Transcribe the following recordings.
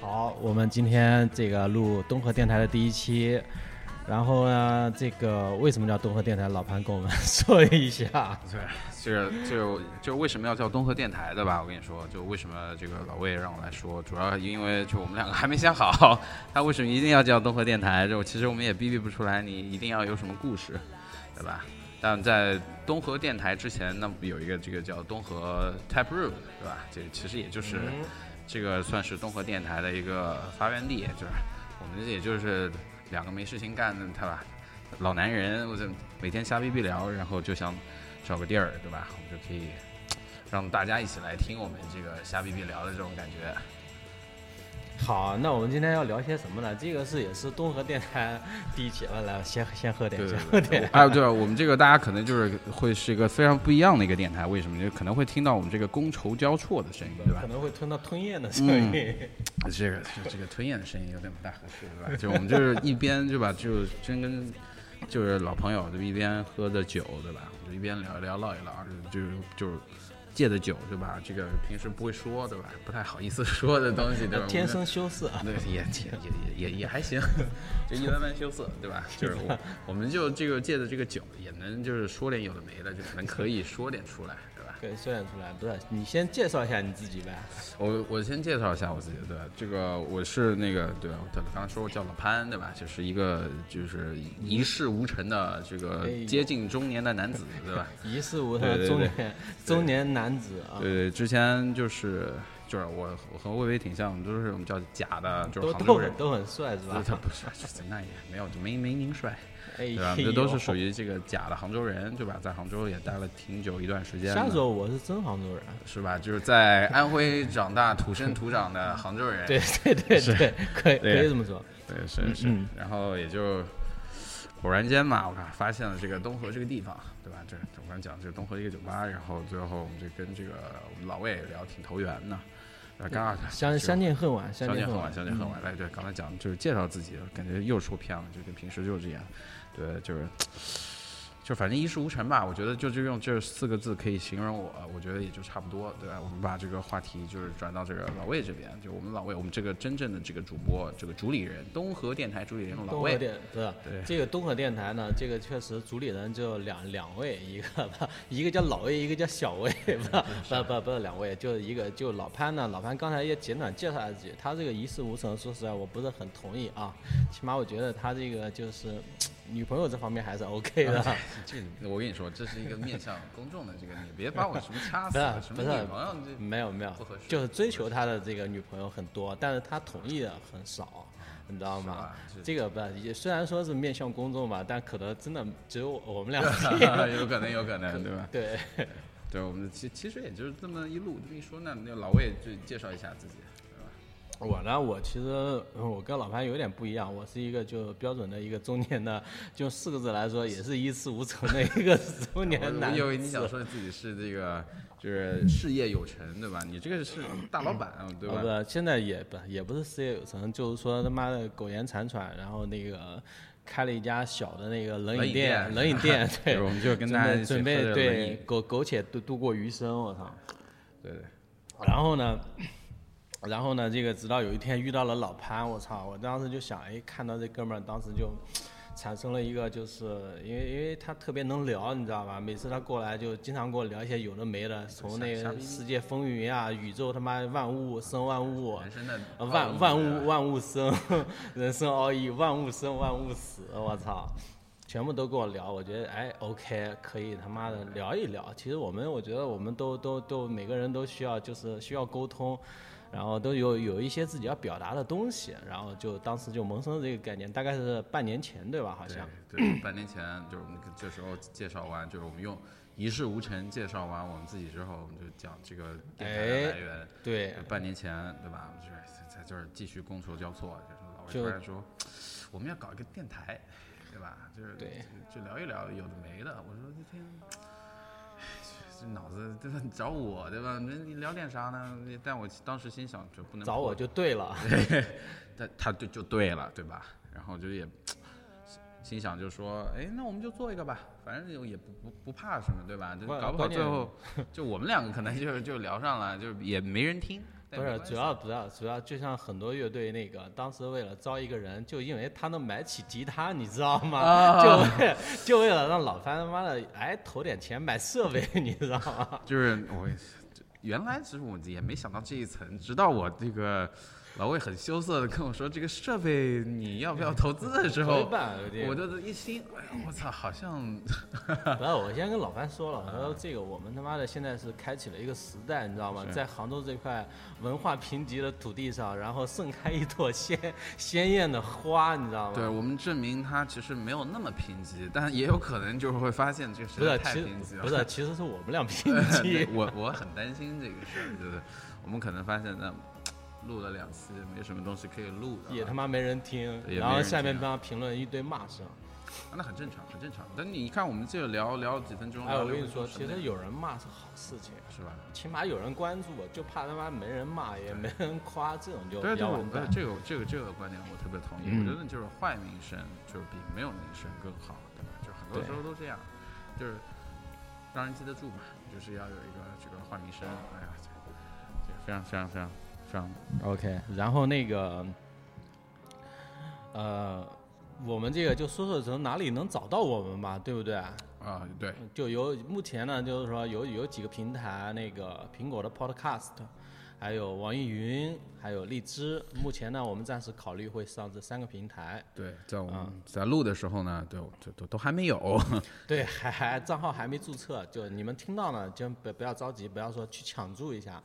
好，我们今天这个录东河电台的第一期，然后呢，这个为什么叫东河电台？老潘跟我们 说一下。对，就是就就为什么要叫东河电台的吧？我跟你说，就为什么这个老魏让我来说，主要因为就我们两个还没想好，他为什么一定要叫东河电台？就其实我们也逼逼不出来，你一定要有什么故事，对吧？但在东河电台之前，那有一个这个叫东河 Tap Room，对吧？这其实也就是这个算是东河电台的一个发源地，就是我们也就是两个没事情干的，对吧？老男人，我就每天瞎逼逼聊，然后就想找个地儿，对吧？我们就可以让大家一起来听我们这个瞎逼逼聊的这种感觉。好，那我们今天要聊些什么呢？这个是也是东河电台第一期，来来，先先喝点，先喝点。哎，对了，我们这个大家可能就是会是一个非常不一样的一个电台，为什么？就可能会听到我们这个觥筹交错的声音，对吧？可能会听到吞咽的声音。这个这个吞咽的声音有点不大合适，对吧？就我们就是一边对吧，就真跟就是老朋友，就一边喝着酒，对吧？就一边聊一聊，唠一唠，就就。借的酒对吧？这个平时不会说对吧？不太好意思 说的东西对吧？天生羞涩，对也也也也也还行，就一般般羞涩对吧？就是我我们就这个借的这个酒也能就是说点有的没的，就可能可以说点出来。可以说点出来，不是你先介绍一下你自己呗。我我先介绍一下我自己，对这个我是那个对我，刚才说我叫老潘，对吧？就是一个就是一事无成的这个接近中年的男子，对吧？一事无成的中年中年男子啊。对，之前就是就是我我和魏巍挺像，都是我们叫假的，就是都都都很帅是吧？他不是，那也没有，就没没您帅。对吧？这都是属于这个假的杭州人，对吧？在杭州也待了挺久一段时间。瞎说，我是真杭州人，是吧？就是在安徽长大、土生土长的杭州人。对对对对，可以可以这么说。对，是是。然后也就偶然间嘛，我看发现了这个东河这个地方，对吧？这我刚讲这个东河一个酒吧，然后最后我们就跟这个老魏聊挺投缘的。刚刚相相见恨晚，相见恨晚，相见恨晚。来，对，刚才讲就是介绍自己，感觉又说偏了，就跟平时就是这样。对，就是，就反正一事无成吧。我觉得就就用这四个字可以形容我，我觉得也就差不多，对吧？我们把这个话题就是转到这个老魏这边，就我们老魏，我们这个真正的这个主播，这个主理人，东河电台主理人老魏。对，对，这个东河电台呢，这个确实主理人就两两位，一个一个叫老魏，一个叫小魏，不不不不是两位，就一个就老潘呢。老潘刚才也简短介绍了自己，他这个一事无成，说实在我不是很同意啊。起码我觉得他这个就是。女朋友这方面还是 OK 的。这我跟你说，这是一个面向公众的这个，你别把我什么掐死，什么女朋友这没有没有，就是追求他的这个女朋友很多，但是他同意的很少，你知道吗？这个不也虽然说是面向公众吧，但可能真的只有我们俩。有可能有可能，对吧？对，对，我们其其实也就是这么一路这么一说，那那老魏就介绍一下自己。我呢，我其实我跟老潘有点不一样，我是一个就标准的一个中年的，就四个字来说，也是一事无成的一个 中年男。我以为你想说自己是这个，就是事业有成，对吧？你这个是大老板，对吧？不，现在也不也不是事业有成，就是说他妈的苟延残喘，然后那个开了一家小的那个冷饮店，冷饮店，对，我们就跟大家准备对苟苟且度度过余生，我操，对对，然后呢？然后呢，这个直到有一天遇到了老潘，我操！我当时就想，哎，看到这哥们儿，当时就产生了一个，就是因为因为他特别能聊，你知道吧？每次他过来就经常跟我聊一些有的没的，从那个世界风云啊，宇宙他妈万物生万物，万万物万物生，人生奥义，万物生万物死，我操！全部都跟我聊，我觉得哎，OK，可以他妈的聊一聊。其实我们，我觉得我们都都都每个人都需要，就是需要沟通。然后都有有一些自己要表达的东西，然后就当时就萌生了这个概念，大概是半年前对吧？好像对，半年前就是我们这时候介绍完，就是我们用一事无成介绍完我们自己之后，我们就讲这个电台的来源。对，半年前对吧？就是在这儿继续觥筹交错，就是会就突然说我们要搞一个电台，对吧？就是对就就聊一聊有的没的。我说这天。唉这脑子对吧？你找我对吧？那你聊点啥呢？但我当时心想，就不能找我就对了。他他就就对了，对吧？然后就也 心想就说，哎，那我们就做一个吧，反正也不不不怕什么，对吧？就搞不好最后就我们两个可能就就聊上了，就也没人听。但不是，主要主要主要，就像很多乐队那个，当时为了招一个人，就因为他能买起吉他，你知道吗？啊就为就为了让老樊他妈的哎投点钱买设备，你知道吗？就是我也是原来其实我也没想到这一层，直到我这个老魏很羞涩的跟我说这个设备你要不要投资的时候，半有点我就一心，哎呀，我操，好像 不是，我先跟老樊说了，我说这个我们他妈的现在是开启了一个时代，你知道吗？在杭州这块文化贫瘠的土地上，然后盛开一朵鲜鲜艳的花，你知道吗？对我们证明它其实没有那么贫瘠，但也有可能就是会发现这个实不是，在太贫瘠了。不是，其实是我们俩 贫瘠。我我很担心这个事儿，就是我们可能发现那录了两期没什么东西可以录的，也他妈没人听，然后下面帮他评论一堆骂声。啊那很正常，很正常。但你看我们这聊聊几分钟，哎，我跟你说，其实有人骂是好事情，是吧？起码有人关注我，就怕他妈没人骂，也没人夸，这种就对对，我比较完蛋。呃这个这个这个观点我特别同意。嗯我觉得就是坏名声就是比没有名声更好，对吧？就很多时候都这样，就是让人记得住嘛，就是要有一个这个坏名声。哎呀，这这非常非常非常非常 OK，然后那个，呃，我们这个就说说从哪里能找到我们吧，对不对？啊，对，就有目前呢，就是说有有几个平台，那个苹果的 Podcast，还有网易云，还有荔枝。目前呢，我们暂时考虑会上这三个平台。对，在我啊们在录的时候呢，对，都都都还没有。对，还还账号还没注册，就你们听到呢，就不不要着急，不要说去抢注一下。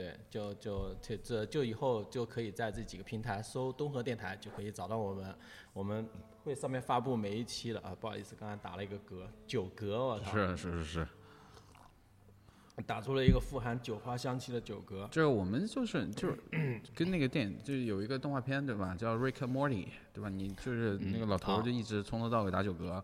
对，就就这这就以后就可以在这几个平台搜东河电台，就可以找到我们。我们会上面发布每一期的啊，不好意思，刚才打了一个嗝，九嗝，我操，是是是是，打出了一个富含酒花香气的九嗝。这个我们就是就是 跟那个电影就是有一个动画片对吧，叫《Rick and Morty》对吧？你就是那个老头就一直从头到尾打九嗝，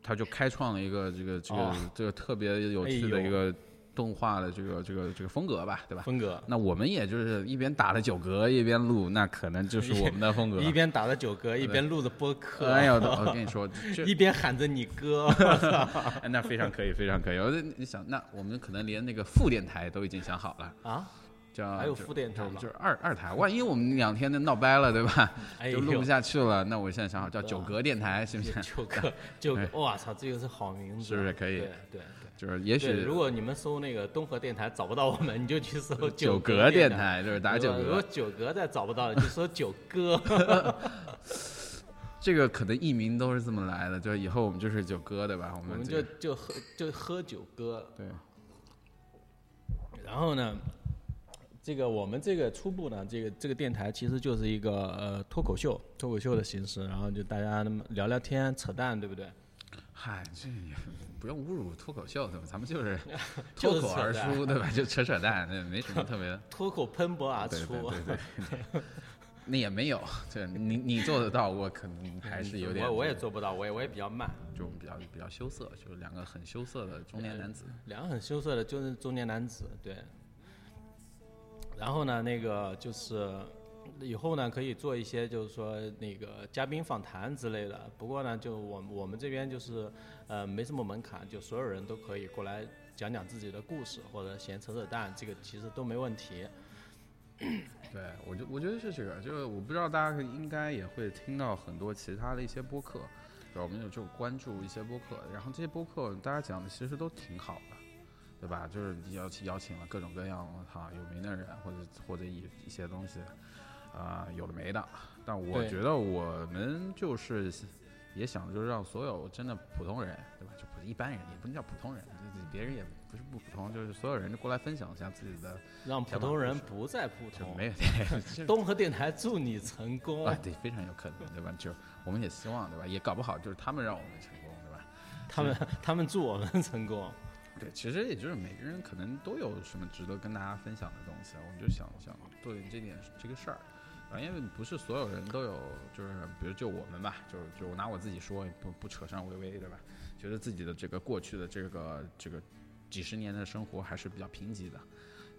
他就开创了一个这个这个哦这个特别有趣的一个动画的这个这个这个风格吧，对吧？风格，那我们也就是一边打着九格一边录，那可能就是我们的风格。一边打着九格，一边录着播客，哎呦，我跟你说，一边喊着你哥，哎那非常可以，非常可以。我就你想，那我们可能连那个副电台都已经想好了，啊，叫还有副电台吗就就是二二台。万一我们两天的闹掰了，对吧？哎呦就录不下去了，那我现在想好叫九格电台，行不行？九格，九格，我操，这个是好名字，是不是可以对。就是也，许如果你们搜那个东河电台找不到我们，你就去搜九格格电台。台，就是打九格如果，九格再找不到，你就搜九哥。这个可能艺名都是这么来的，就是以后我们就是九哥，对吧？我我们就就喝就喝酒哥。对，然后呢，这个我们这个初步呢，这个这个电台其实就是一个呃脱口秀，脱口秀的形式，然后就大家那么聊聊天、扯淡，对不对？嗨，这也不用侮辱脱口秀，对吧？咱们就是 脱口而出，对吧？就扯扯淡，那没什么特别的。脱口喷薄而出。对对，那也没有，对你你做得到，我可能还是有点。我我也做不到，我也我也比较慢。就比较比较羞涩，就是两个很羞涩的中年男子。两个很羞涩的，就是中年男子，对。然后呢，那个就是以后呢可以做一些，就是说那个嘉宾访谈之类的。不过呢，就我我们这边就是呃没什么门槛，就所有人都可以过来讲讲自己的故事，或者闲扯扯淡，这个其实都没问题。对，我就我觉得是这个，就是我不知道大家应该也会听到很多其他的一些播客，对吧？我们有就关注一些播客，然后这些播客大家讲的其实都挺好的，对吧？就是邀请邀请了各种各样哈有名的人，或者或者一一些东西，啊、有的没的。但我觉得我们就是也想就是让所有真的普通人，对吧？就一般人，也不能叫普通人，就是别人也不是不普通，就是所有人就过来分享一下自己的，让普通人不再普通。没有对，东河电台祝你成功。啊，对，非常有可能，对吧？就我们也希望，对吧？也搞不好就是他们让我们成功，对吧？他们他们祝我们成功。对，其实也就是每个人可能都有什么值得跟大家分享的东西，我们就想想做这点这个事儿，啊，因为不是所有人都有，就是比如就我们吧，就就我拿我自己说，不不扯上微微，对吧？觉得自己的这个过去的这个这个几十年的生活还是比较贫瘠的，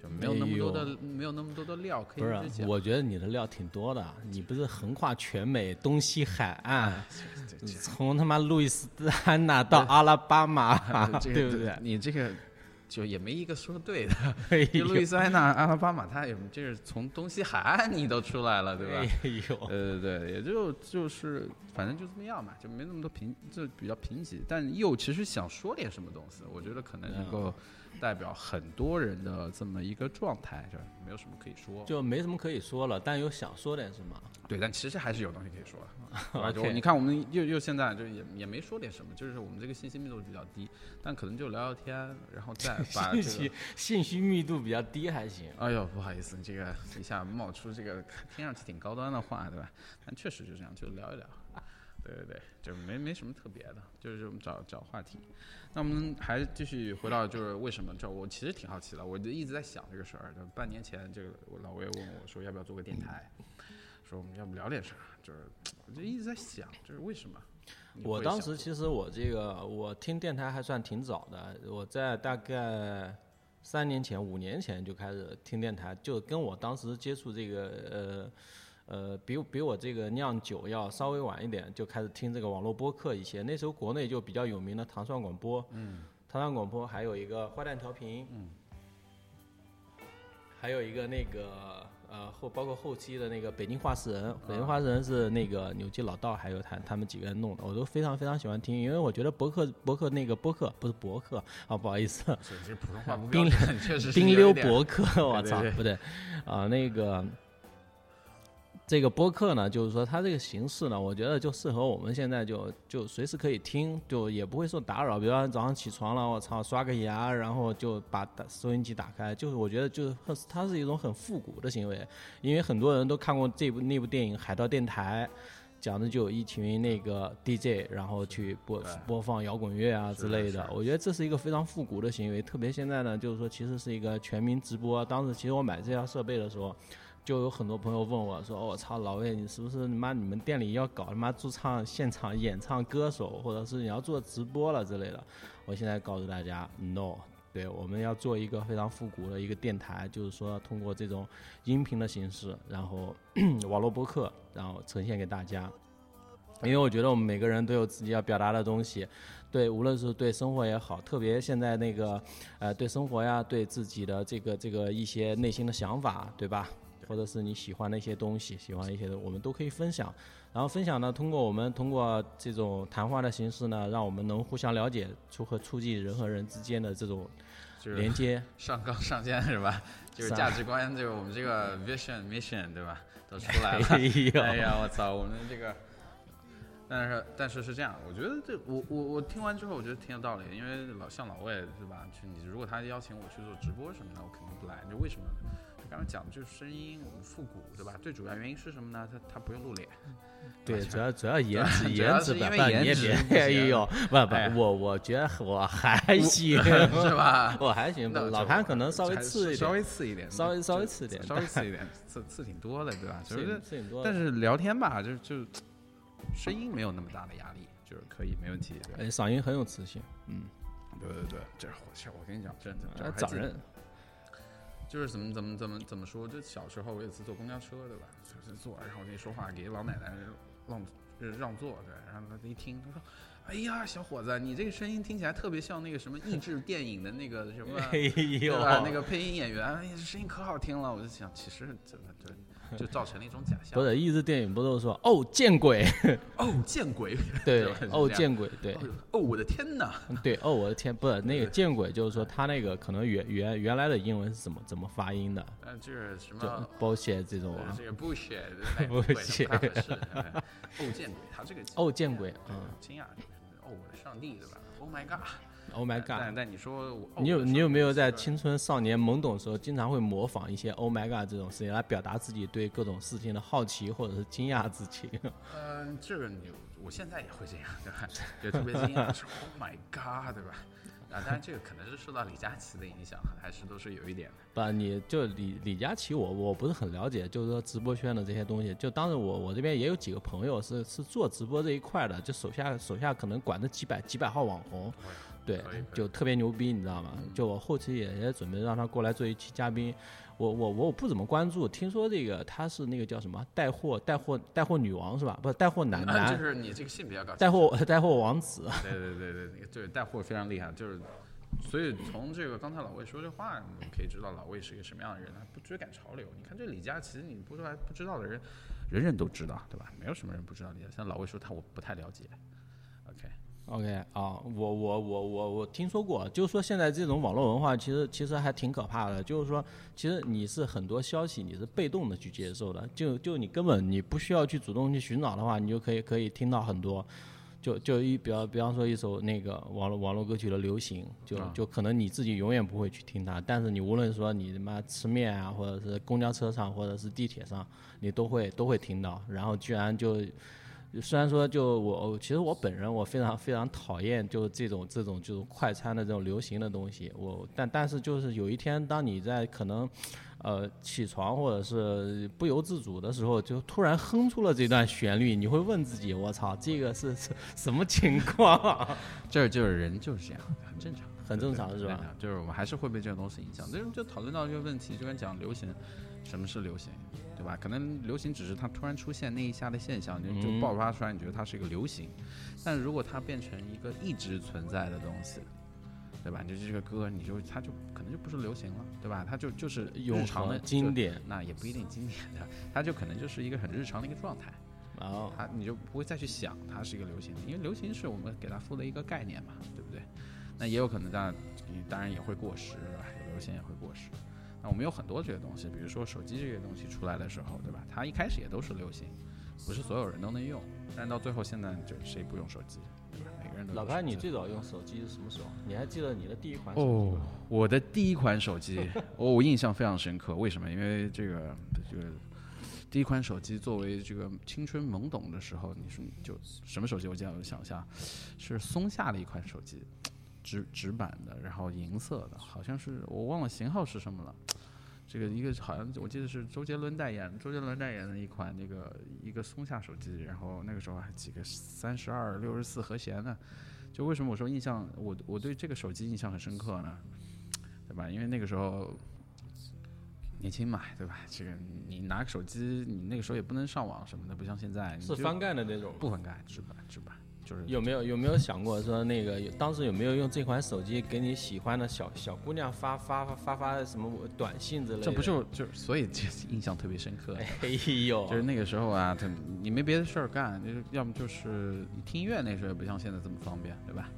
就没有那么多的、没有那么多的料可以不是，我觉得你的料挺多的，你不是横跨全美东西海岸，从他妈路易斯安那到阿拉巴马，这个 对不对？你这个就也没一个说对的。路易，斯安那、阿拉巴马，它也就是从东西海岸你都出来了，对吧？哎呦，对对对，也就就是反正就这么样嘛，就没那么多贫，就比较贫瘠，但又其实想说点什么东西，我觉得可能能够代表很多人的这么一个状态，就没有什么可以说。就没什么可以说了，但又想说点什么。对，但其实还是有东西可以说的？就你看，我们又又现在就也也没说点什么，就是我们这个信息密度比较低，但可能就聊聊天，然后再 把这信息。信息密度比较低还行。哎呦，不好意思，这个一下冒出这个听上去挺高端的话，对吧？但确实就这样，就聊一聊。对对对，就没没什么特别的，就是我们找找话题。那我们还继续回到就是为什么这我其实挺好奇的，我就一直在想这个事儿。就半年前，这个我老魏问我说要不要做个电台，说我们要不聊点啥，就是 我就一直在想，就是为什么？我当时其实我这个我听电台还算挺早的，我在大概三年前、五年前就开始听电台，就跟我当时接触这个呃呃比比我这个酿酒要稍微晚一点，就开始听这个网络播客一些。那时候国内就比较有名的糖蒜广播，嗯，糖蒜广播还有一个坏蛋调频，嗯，还有一个那个。呃，后包括后期的那个北京话事人，北京话事人是那个扭机老道还有他他们几个人弄的，我都非常非常喜欢听，因为我觉得博客博客那个博客不是博客啊，不好意思，这这普通话不冰标准，确实是冰溜博客，我操，不对，啊，那个这个播客呢，就是说它这个形式呢，我觉得就适合我们现在就就随时可以听，就也不会受打扰。比方说早上起床了，我操，刷个牙，然后就把收音机打开，就是我觉得就是它是一种很复古的行为，因为很多人都看过这部那部电影《海盗电台》。讲的就有一群那个 DJ，然后去播播放摇滚乐啊。之类的我觉得这是一个非常复古的行为，特别现在呢，就是说其实是一个全民直播。当时其实我买这套设备的时候，就有很多朋友问我说：“我、操，老魏，你是不是你妈你们店里要搞他妈驻唱现场演唱歌手，或者是你要做直播了之类的？”我现在告诉大家，no。对，我们要做一个非常复古的一个电台，就是说通过这种音频的形式，然后 网络播客，然后呈现给大家。因为我觉得我们每个人都有自己要表达的东西，对，无论是对生活也好，特别现在那个，呃，对生活呀，对自己的这个这个一些内心的想法，对吧？或者是你喜欢的一些东西，喜欢一些的，我们都可以分享。然后分享呢，通过我们通过这种谈话的形式呢，让我们能互相了解，如何促进人和人之间的这种就是连接。上纲上线是吧？就是价值观，就是我们这个 vision mission 对吧？都出 来了。哎呀，我操，我们这个，但是但是是这样，我觉得这我我我听完之后，我觉得挺有道理的，因为老像老魏是吧？就你如果他邀请我去做直播什么的，我肯定不来。就为什么？就刚才讲的就是声音，我们复古对吧？最主要原因是什么呢？他他不用露脸。对，主要 主要颜值主要颜值吧，颜值哎行呦，不哎不，我我觉得我还行，是吧？我还行，那老潘可能稍微次一稍微点，次一点，稍微稍微次一点稍微次一点，次次挺多的，对吧？就是。但是聊天吧，就就声音没有那么大的压力，就是可以没问题。哎，嗓音很有磁性，嗯，对对对，这我这我跟你讲，真的，找人，就是怎么怎么怎么怎么说？就小时候我有一次坐公交车，对吧？就是坐，然后我那说话给老奶奶让让座，对，然后她一听，她说：“哎呀，小伙子，你这个声音听起来特别像那个什么益智电影的那个什么。”哎对呦，吧？那个配音演员，哎呀，声音可好听了。我就想，其实真的对，就造成了一种假象。不是一直电影不都是说哦见鬼，哦，见鬼！对 哦见鬼，对哦哦，我的天哪！对，哦我的天，不是那个见鬼，就是说他那个可能原原原来的英文是怎么怎么发音的，嗯，就是什么？bullshit 这种啊，呃这个不会的 bullshit 不太合适。哎哦，见鬼！他这个哦见鬼，对嗯惊讶，哦，我的上帝，对吧？Oh my god！，Oh my god。但但你说我，哦你有你有没有在青春少年懵懂的时候，经常会模仿一些 “Oh my god” 这种事情来表达自己对各种事情的好奇或者是惊讶之情？嗯，这个你我现在也会这样，对吧？就特别惊讶，说 Oh my God，对吧？啊，当然这个可能是受到李佳琦的影响，还是都是有一点的。不，你就李李佳琦，我我不是很了解，就是说直播圈的这些东西。就当时我我这边也有几个朋友是是做直播这一块的，就手下手下可能管着几百几百号网红，对就特别牛逼，你知道吗？就我后期也也准备让他过来做一期嘉宾。我我我不怎么关注，听说这个他是那个叫什么带货带货带货女王是吧？不是带货男啊，就是你这个性比较搞带货带货王子。对对对对，那个对带货非常厉害，就是，所以从这个刚才老魏说这话，你可以知道老魏是一个什么样的人，他不追赶潮流。你看这李佳琦，你不知道不知道的人，人人都知道，对吧？没有什么人不知道李佳琦。像老魏说他我不太了解，OK，OK 啊，我我我我我听说过，就是说现在这种网络文化其实其实还挺可怕的，就是说其实你是很多消息你是被动的去接受的，就就你根本你不需要去主动去寻找的话，你就可以可以听到很多。就就一比方比方说一首那个网络网络歌曲的流行，就啊就可能你自己永远不会去听它，但是你无论说你他妈吃面啊，或者是公交车上，或者是地铁上，你都会都会听到，然后居然就虽然说就我，其实我本人我非常非常讨厌就这种这种就是快餐的这种流行的东西，我但但是就是有一天当你在可能，呃起床或者是不由自主的时候，就突然哼出了这段旋律，你会问自己，我操，这个是是什么情况？这 就是人就是这样，很正常。很正常是吧？就是我们还是会被这个东西影响。这就讨论到这个问题，就跟讲流行，什么是流行，对吧？可能流行只是它突然出现那一下的现象，就就爆发出来，你觉得它是一个流行。但如果它变成一个一直存在的东西，对吧？你就这个歌，你就它就可能就不是流行了，对吧？它就就是永日常的经，典，那也不一定经典的，它就可能就是一个很日常的一个状态。然后它你就不会再去想它是一个流行，因为流行是我们给它赋的一个概念嘛，对不对？那也有可能当然当然也会过时，对吧？有流行也会过时。那我们有很多这个东西，比如说手机这个东西出来的时候，对吧？它一开始也都是流行，不是所有人都能用，但到最后现在就谁不用手机，对吧？每个人都有老潘，你最早用手机是什么时候？你还记得你的第一款手机哦？，我的第一款手机，哦，我印象非常深刻。为什么？因为这个这个第一款手机作为这个青春懵懂的时候，你说就什么手机？我记得我想一下，是松下的一款手机，直直板的，然后银色的，好像是我忘了型号是什么了。这个一个好像我记得是周杰伦代言，周杰伦代言的一款那个一个松下手机，然后那个时候还几个三十二、六十四和弦呢。就为什么我说印象我我对这个手机印象很深刻呢？对吧？因为那个时候年轻嘛，对吧？这个你拿个手机，你那个时候也不能上网什么的，不像现在你是翻盖的那种。不翻盖，直板直板，就是有没有有没有想过说那个当时有没有用这款手机给你喜欢的小小姑娘发发发发发什么短信之类的？这不就就所以这 印象特别深刻。哎呦，就是那个时候啊，他你没别的事儿干，就是要么就是你听音乐，那时候也不像现在这么方便，对吧？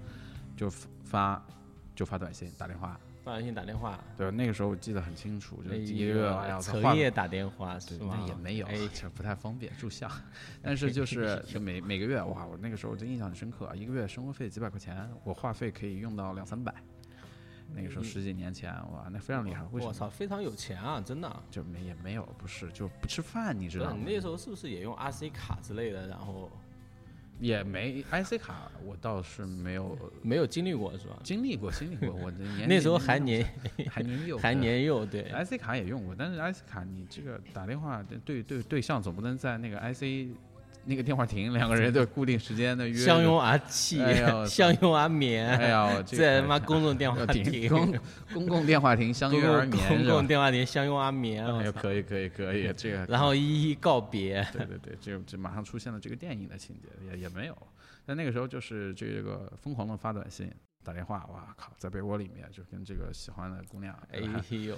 就发就发短信、打电话，发短信打电话，对？那个时候我记得很清楚，就一个月，哎呀，彻画夜打电话是对，吗？那也没有，哎，这不太方便住校。但是就是就 每每个月，哇，我那个时候就印象很深刻啊，一个月生活费几百块钱，我话费可以用到两三百。那个时候十几年前，哇，那非常厉害。为什么？我操，非常有钱啊，真的。就没也没有，不是，就不吃饭，你知道吗你？那时候是不是也用 RC 卡之类的？然后也没 IC 卡，我倒是没有没有经历过是吧？经历过，经历过。我的年那时候还年还年幼，还年幼，对，IC 卡也用过，但是 IC 卡你这个打电话对对对象总不能在那个 IC 那个电话亭两个人都固定时间的约。相拥而泣 相拥而眠。哎呀，在他妈公众电话 亭，公公共电话亭相拥而眠？公共电话亭相拥而眠，哎呦，可以可以可以，这个然后一一告别。对对对，这这马上出现了这个电影的情节，也也没有。但那个时候就是这个疯狂的发短信、打电话，哇靠，在被窝里面就跟这个喜欢的姑娘，哎呦，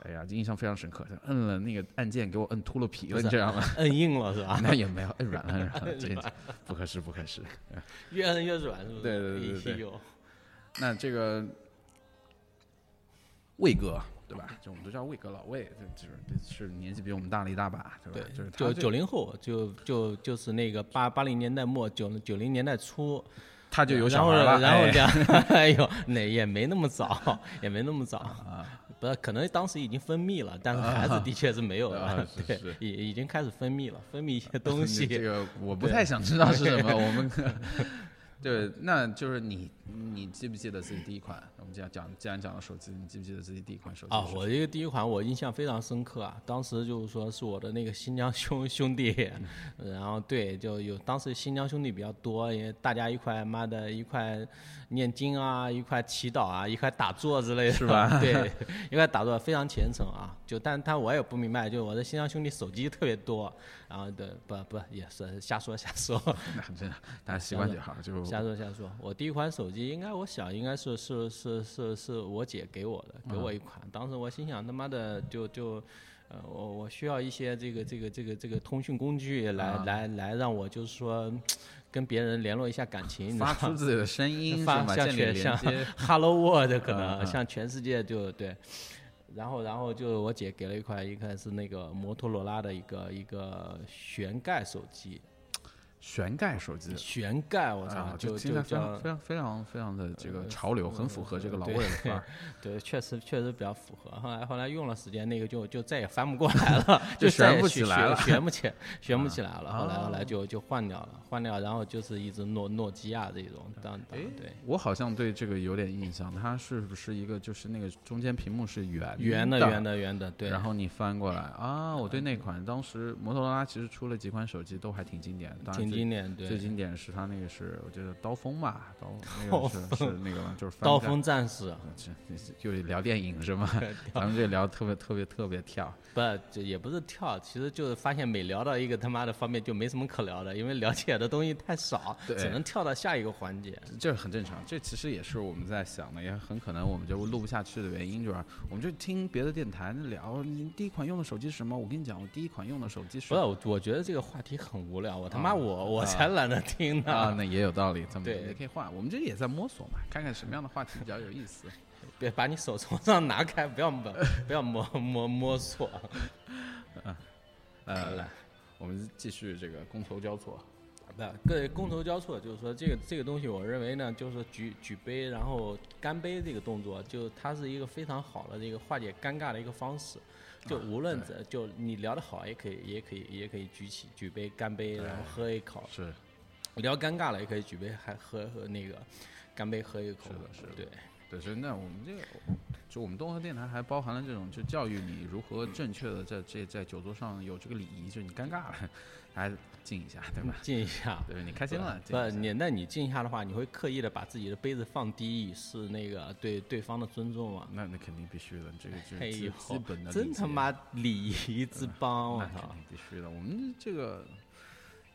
哎呀，印象非常深刻。摁了那个按键，给我摁秃了皮了，你知道吗？摁硬了是吧？那也没有，摁软了，摁软了，这不合适，不合适。越摁越软是不是？对对对对那这个魏哥，对吧？就我们都叫魏哥老魏，这就是是年纪比我们大了一大把，对吧？对，就是他就九零后，就就就是那个八八零年代末九九零年代初，他就有小孩了，哎然后两，哎呦，那也没那么早，也没那么早啊，不，可能当时已经分泌了，但是孩子的确是没有啊 了，对已已经开始分泌了，分泌一些东 西这，个我不太想知道是什么，我们。对，那就是你，你记不记得自己第一款？我们既然讲，既然讲到手机，你记不记得自己第一款手机？啊，我这个第一款我印象非常深刻啊，当时就是说是我的那个新疆兄 兄弟，然后对，就有当时新疆兄弟比较多，因为大家一块妈的一块念经啊，一块祈祷啊，一块打坐之类的，是吧 对，一块打坐非常虔诚啊，就但但我也不明白，就我的新疆兄弟手机特别多，然后的不不也是瞎说瞎说。那真的，大家习惯就好，就瞎说瞎说。我第一款手机应该我想应该是是是是是我姐给我的，给我一款。当时我心想他妈的就就，呃我我需要一些这个这个这个这个通讯工具来来来让我就是说跟别人联络一下感情，发出自己的声音，是发吧？像全像。Hello World 可嗯能嗯向全世界就对，然后然后就我姐给了一块，一块是那个摩托罗拉的一个一个旋盖手机，旋盖手机。旋盖我操啊，就听就起来非常非常非常非常的这个潮流，很符合这个老对魏的范儿。对，确实确实比较符合。后来后来用了时间，那个就就再也翻不过来了，就旋不起来了旋旋不起，旋不起来了。啊后来后来就就换掉了，换掉，然后就是一直诺诺基亚这种，当对。我好像对这个有点印象，它是不是一个就是那个中间屏幕是圆圆的的圆的圆的，对。然后你翻过来啊，我对那款当时摩托罗拉其实出了几款手机都还挺经典，当然经典，对。最经典是他那个是我觉得刀锋吧，刀那个是是那个就是刀锋战士，就聊电影是吗？咱们这聊特别特别特别跳，不，这也不是跳，其实就是发现每聊到一个他妈的方面就没什么可聊的，因为了解的东西太少，只能跳到下一个环节。这很正常。这其实也是我们在想的，也很可能我们就录不下去的原因，就是我们就听别的电台聊，你第一款用的手机是什么？我跟你讲，我第一款用的手机是不是，我我觉得这个话题很无聊，我他妈啊我我啊才懒得听呢。啊，那也有道理，咱们对也可以换。我们这也在摸索嘛，看看什么样的话题比较有意思。别把你手从上拿开，不要摸，不要摸摸摸索。呃，来，我们继续这个觥筹交错。不，各觥筹交错，就是说这个这个东西，我认为呢，就是举举杯，然后干杯这个动作，就它是一个非常好的这个化解尴尬的一个方式。就无论怎，就你聊得好，也可以，也可以，也可以举起举杯干杯，然后喝一口。是，聊尴尬了，也可以举杯还喝喝那个干杯喝一口。是的是的对。对，所以那我们这个，就我们东河电台还包含了这种，就教育你如何正确的在这在酒桌上有这个礼仪，就你尴尬了，还敬一下，对吧？静一下。对你开心了，敬不你那你静一下的话，你会刻意的把自己的杯子放低，以示那个对对方的尊重吗？那那肯定必须的，这个就是基基本的真他妈礼仪之邦！我那肯必须的，我们这个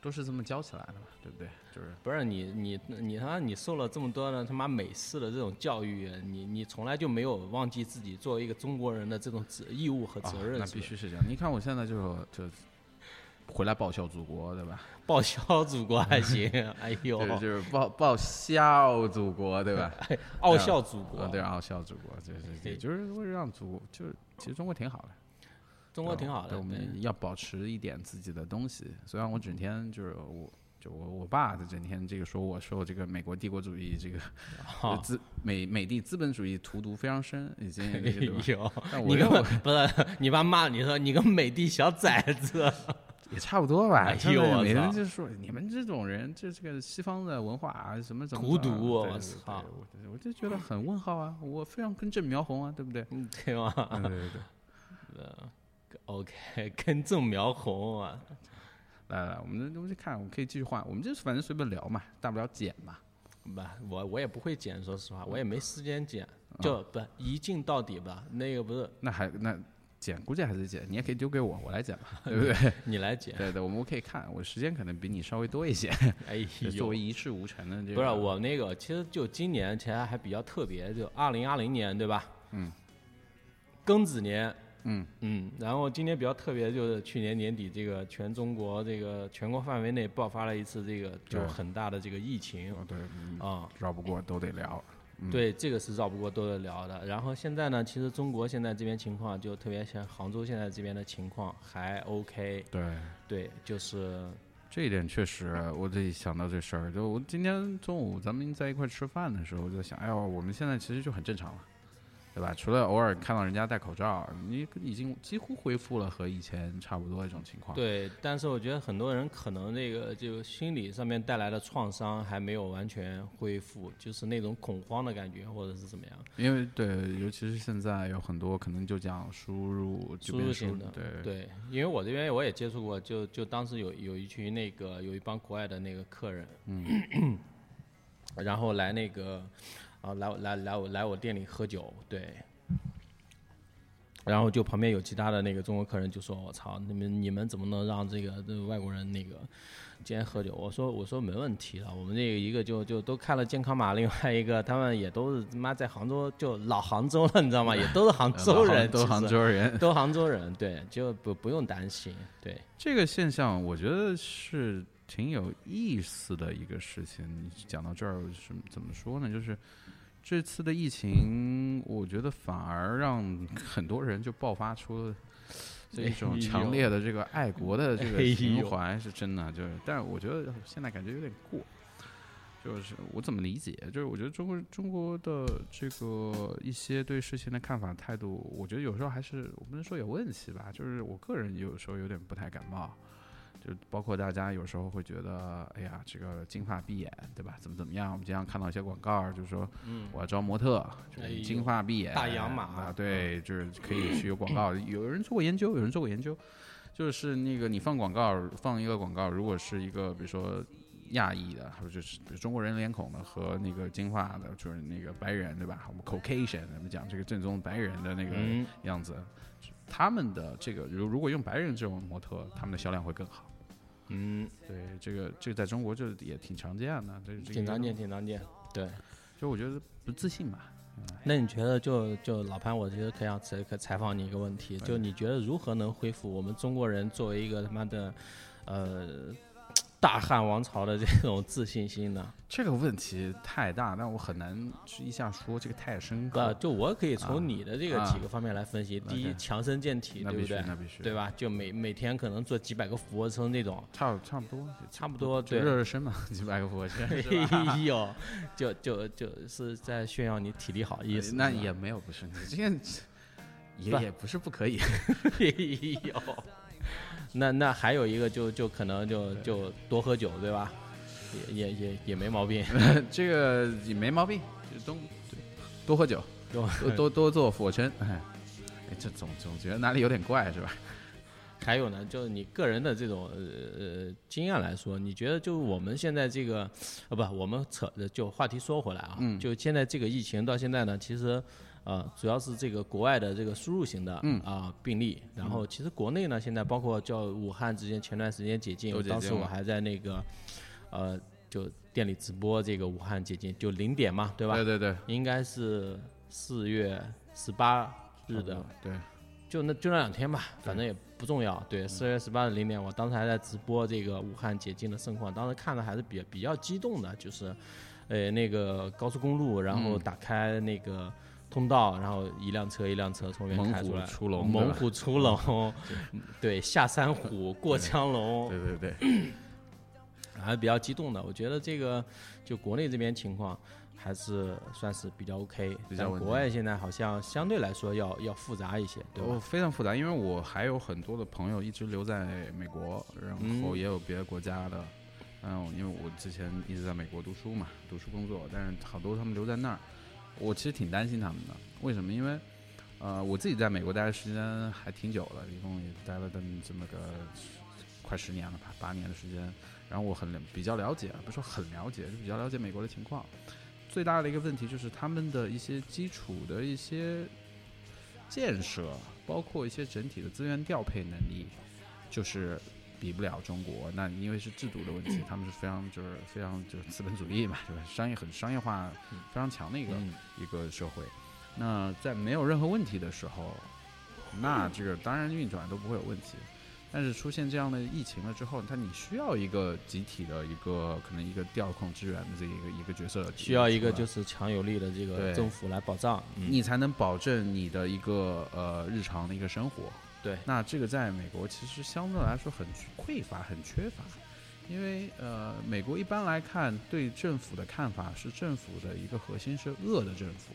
都是这么教起来的嘛，对不对？就是不是你你你他妈你受了这么多的他妈美式的这种教育，你你从来就没有忘记自己作为一个中国人的这种责义务和啊责任，那必须是这样。你看我现在就就回来报效祖国，对吧？报效祖国还行，哎呦，对，就是报报效祖国，对吧？傲笑祖国啊，，对，傲笑祖国，就是也就是为了让祖，就是其实中国挺好的，中国挺好的，对我们要保持一点自己的东西。虽然我整天就是我。就我我爸就整天这个说我说我这个美国帝国主义这个 资美美帝资本主义荼毒非常深，已经哎这个对吧呦，你跟我不是你爸骂你说你个美帝小崽子，也差不多吧。哎他们呦每人操就说你们这种人，这这个西方的文化啊，什么怎么荼着啊毒我操对我我就觉得很问号啊，我非常根正苗红啊，对不对？嗯对吗？对对对。OK，根正苗红啊，来来，我们我们就看，我们可以继续换，我们就是反正随便聊嘛，大不了剪嘛。不，我我也不会剪，说实话，我也没时间剪，就不一镜到底吧。那个不是那还那剪，估计还是剪，你也可以丢给我，我来剪嘛，对不对？你来剪，对对，我们可以看，我时间可能比你稍微多一些，哎呦作为，一事无成的这个。不是我那个，其实就今年其实还比较特别，就二零二零年对吧？嗯，庚子年。嗯嗯，然后今年比较特别，就是去年年底这个全中国这个全国范围内爆发了一次这个就很大的这个疫情哦对，嗯啊、绕不过都得聊。嗯对，这个是绕不过多的聊的。然后现在呢，其实中国现在这边情况就特别像杭州现在这边的情况还 OK，对，对，就是这一点确实，我得想到这事儿。就我今天中午咱们在一块吃饭的时候，我就想，哎呦，我们现在其实就很正常了，对吧？除了偶尔看到人家戴口罩，你已经几乎恢复了和以前差不多一种情况。对，但是我觉得很多人可能那个就心理上面带来的创伤还没有完全恢复，就是那种恐慌的感觉，或者是怎么样。因为对，尤其是现在有很多可能就讲输入输入型的，对对。因为我这边我也接触过，就就当时有有一群那个有一帮国外的那个客人，嗯，然后来那个。啊，来来来我来我店里喝酒，对，然后就旁边有其他的那个中国客人就说：“我操，你们你们怎么能让这个这个外国人那个今天喝酒？”我说：“我说没问题了，我们这个一个就就都开了健康码，另外一个他们也都是他妈在杭州就老杭州了，你知道吗？也都是杭州人，都杭州人，都杭州人，对，就不不用担心。对这个现象，我觉得是挺有意思的一个事情。讲到这儿是怎么说呢？就是。这次的疫情，我觉得反而让很多人就爆发出了 这种强烈的这个爱国的这个情怀，是真的。就是，但是我觉得现在感觉有点过。就是我怎么理解？就是我觉得中国中国的这个一些对事情的看法态度，我觉得有时候还是我不能说有问题吧。就是我个人有时候有点不太感冒。就包括大家有时候会觉得，哎呀，这个金发碧眼，对吧？怎么怎么样？我们经常看到一些广告，就是说，嗯，我要招模特，就是金发碧眼，大洋马啊，对，就是可以去有广告。有人做过研究，有人做过研究，就是那个你放广告，放一个广告，如果是一个比如说亚裔的，或者就是中国人脸孔的和那个金发的，就是那个白人，对吧？我们 Caucasian，我们讲这个正宗白人的那个样子。他们的这个如如果用白人这种模特，他们的销量会更好。嗯，对，这个这个在中国就也挺常见的，这挺常见，挺常见。对，就我觉得不自信吧。那你觉得就就老潘，我觉得可想采可采访你一个问题，就你觉得如何能恢复我们中国人作为一个他妈的，呃。大汉王朝的这种自信心呢？这个问题太大，但我很难去一下说这个太深刻。就我可以从你的这个几个方面来分析。第一，强身健体，对不对？那必须，对吧？就每每天可能做几百个俯卧撑那种，差差不多，差不多，对，热热身嘛，几百个俯卧撑。哎呦，就就就是在炫耀你体力好意思。那也没有，不是，你这也也不是不可以。哎呦。那那还有一个就就可能就就多喝酒对吧？也也也也没毛病，这个也没毛病，就多多喝酒，多多多做俯卧撑。哎，这总总觉得哪里有点怪是吧？还有呢，就是你个人的这种呃呃经验来说，你觉得就我们现在这个，呃不，我们扯就话题说回来啊，就现在这个疫情到现在呢，其实。呃，主要是这个国外的这个输入型的啊病例，然后其实国内呢，现在包括叫武汉之间前段时间解禁，当时我还在那个呃就店里直播这个武汉解禁，就零点嘛，对吧？对对对，应该是四月十八日的，对，就那就那两天吧，反正也不重要。对，四月十八日零点，我当时还在直播这个武汉解禁的盛况，当时看的还是比比较激动的，就是呃那个高速公路，然后打开那个。通道，然后一辆车一辆车从里面开出来，猛虎出笼，对，下山虎过江龙，对对对，还是比较激动的。我觉得这个就国内这边情况还是算是比较 OK，但国外现在好像相对来说要要复杂一些，对吧？非常复杂，因为我还有很多的朋友一直留在美国，然后也有别的国家的，嗯，因为我之前一直在美国读书嘛，读书工作，但是好多他们留在那儿。我其实挺担心他们的，为什么？因为，呃，我自己在美国待的时间还挺久了，一共也待了这么这么个快十年了吧，八年的时间。然后我很比较了解，不是说很了解，就比较了解美国的情况。最大的一个问题就是他们的一些基础的一些建设，包括一些整体的资源调配能力，就是。比不了中国，那因为是制度的问题，他们是非常就是非常就是资本主义嘛，就是商业很商业化非常强的一个一个社会。那在没有任何问题的时候，那这个当然运转都不会有问题。但是出现这样的疫情了之后，它你需要一个集体的一个可能一个调控支援的这一个一个角色，需要一个就是强有力的这个政府来保障，你才能保证你的一个呃日常的一个生活。对，那这个在美国其实相对来说很匮乏、很缺乏，因为呃，美国一般来看对政府的看法是政府的一个核心是恶的政府，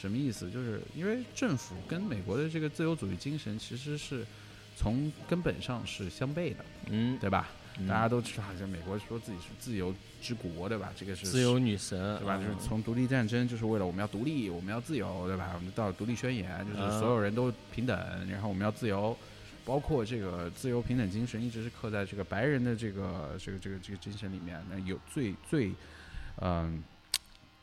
什么意思？就是因为政府跟美国的这个自由主义精神其实是从根本上是相悖的，嗯，对吧？嗯大家都知道，像美国说自己是自由之国，对吧？这个是自由女神，对吧？就是嗯从独立战争，就是为了我们要独立，我们要自由，对吧？我们到独立宣言，就是嗯所有人都平等，然后我们要自由，包括这个自由平等精神，一直是刻在这个白人的这个这个这个这个精神里面。那有最最嗯、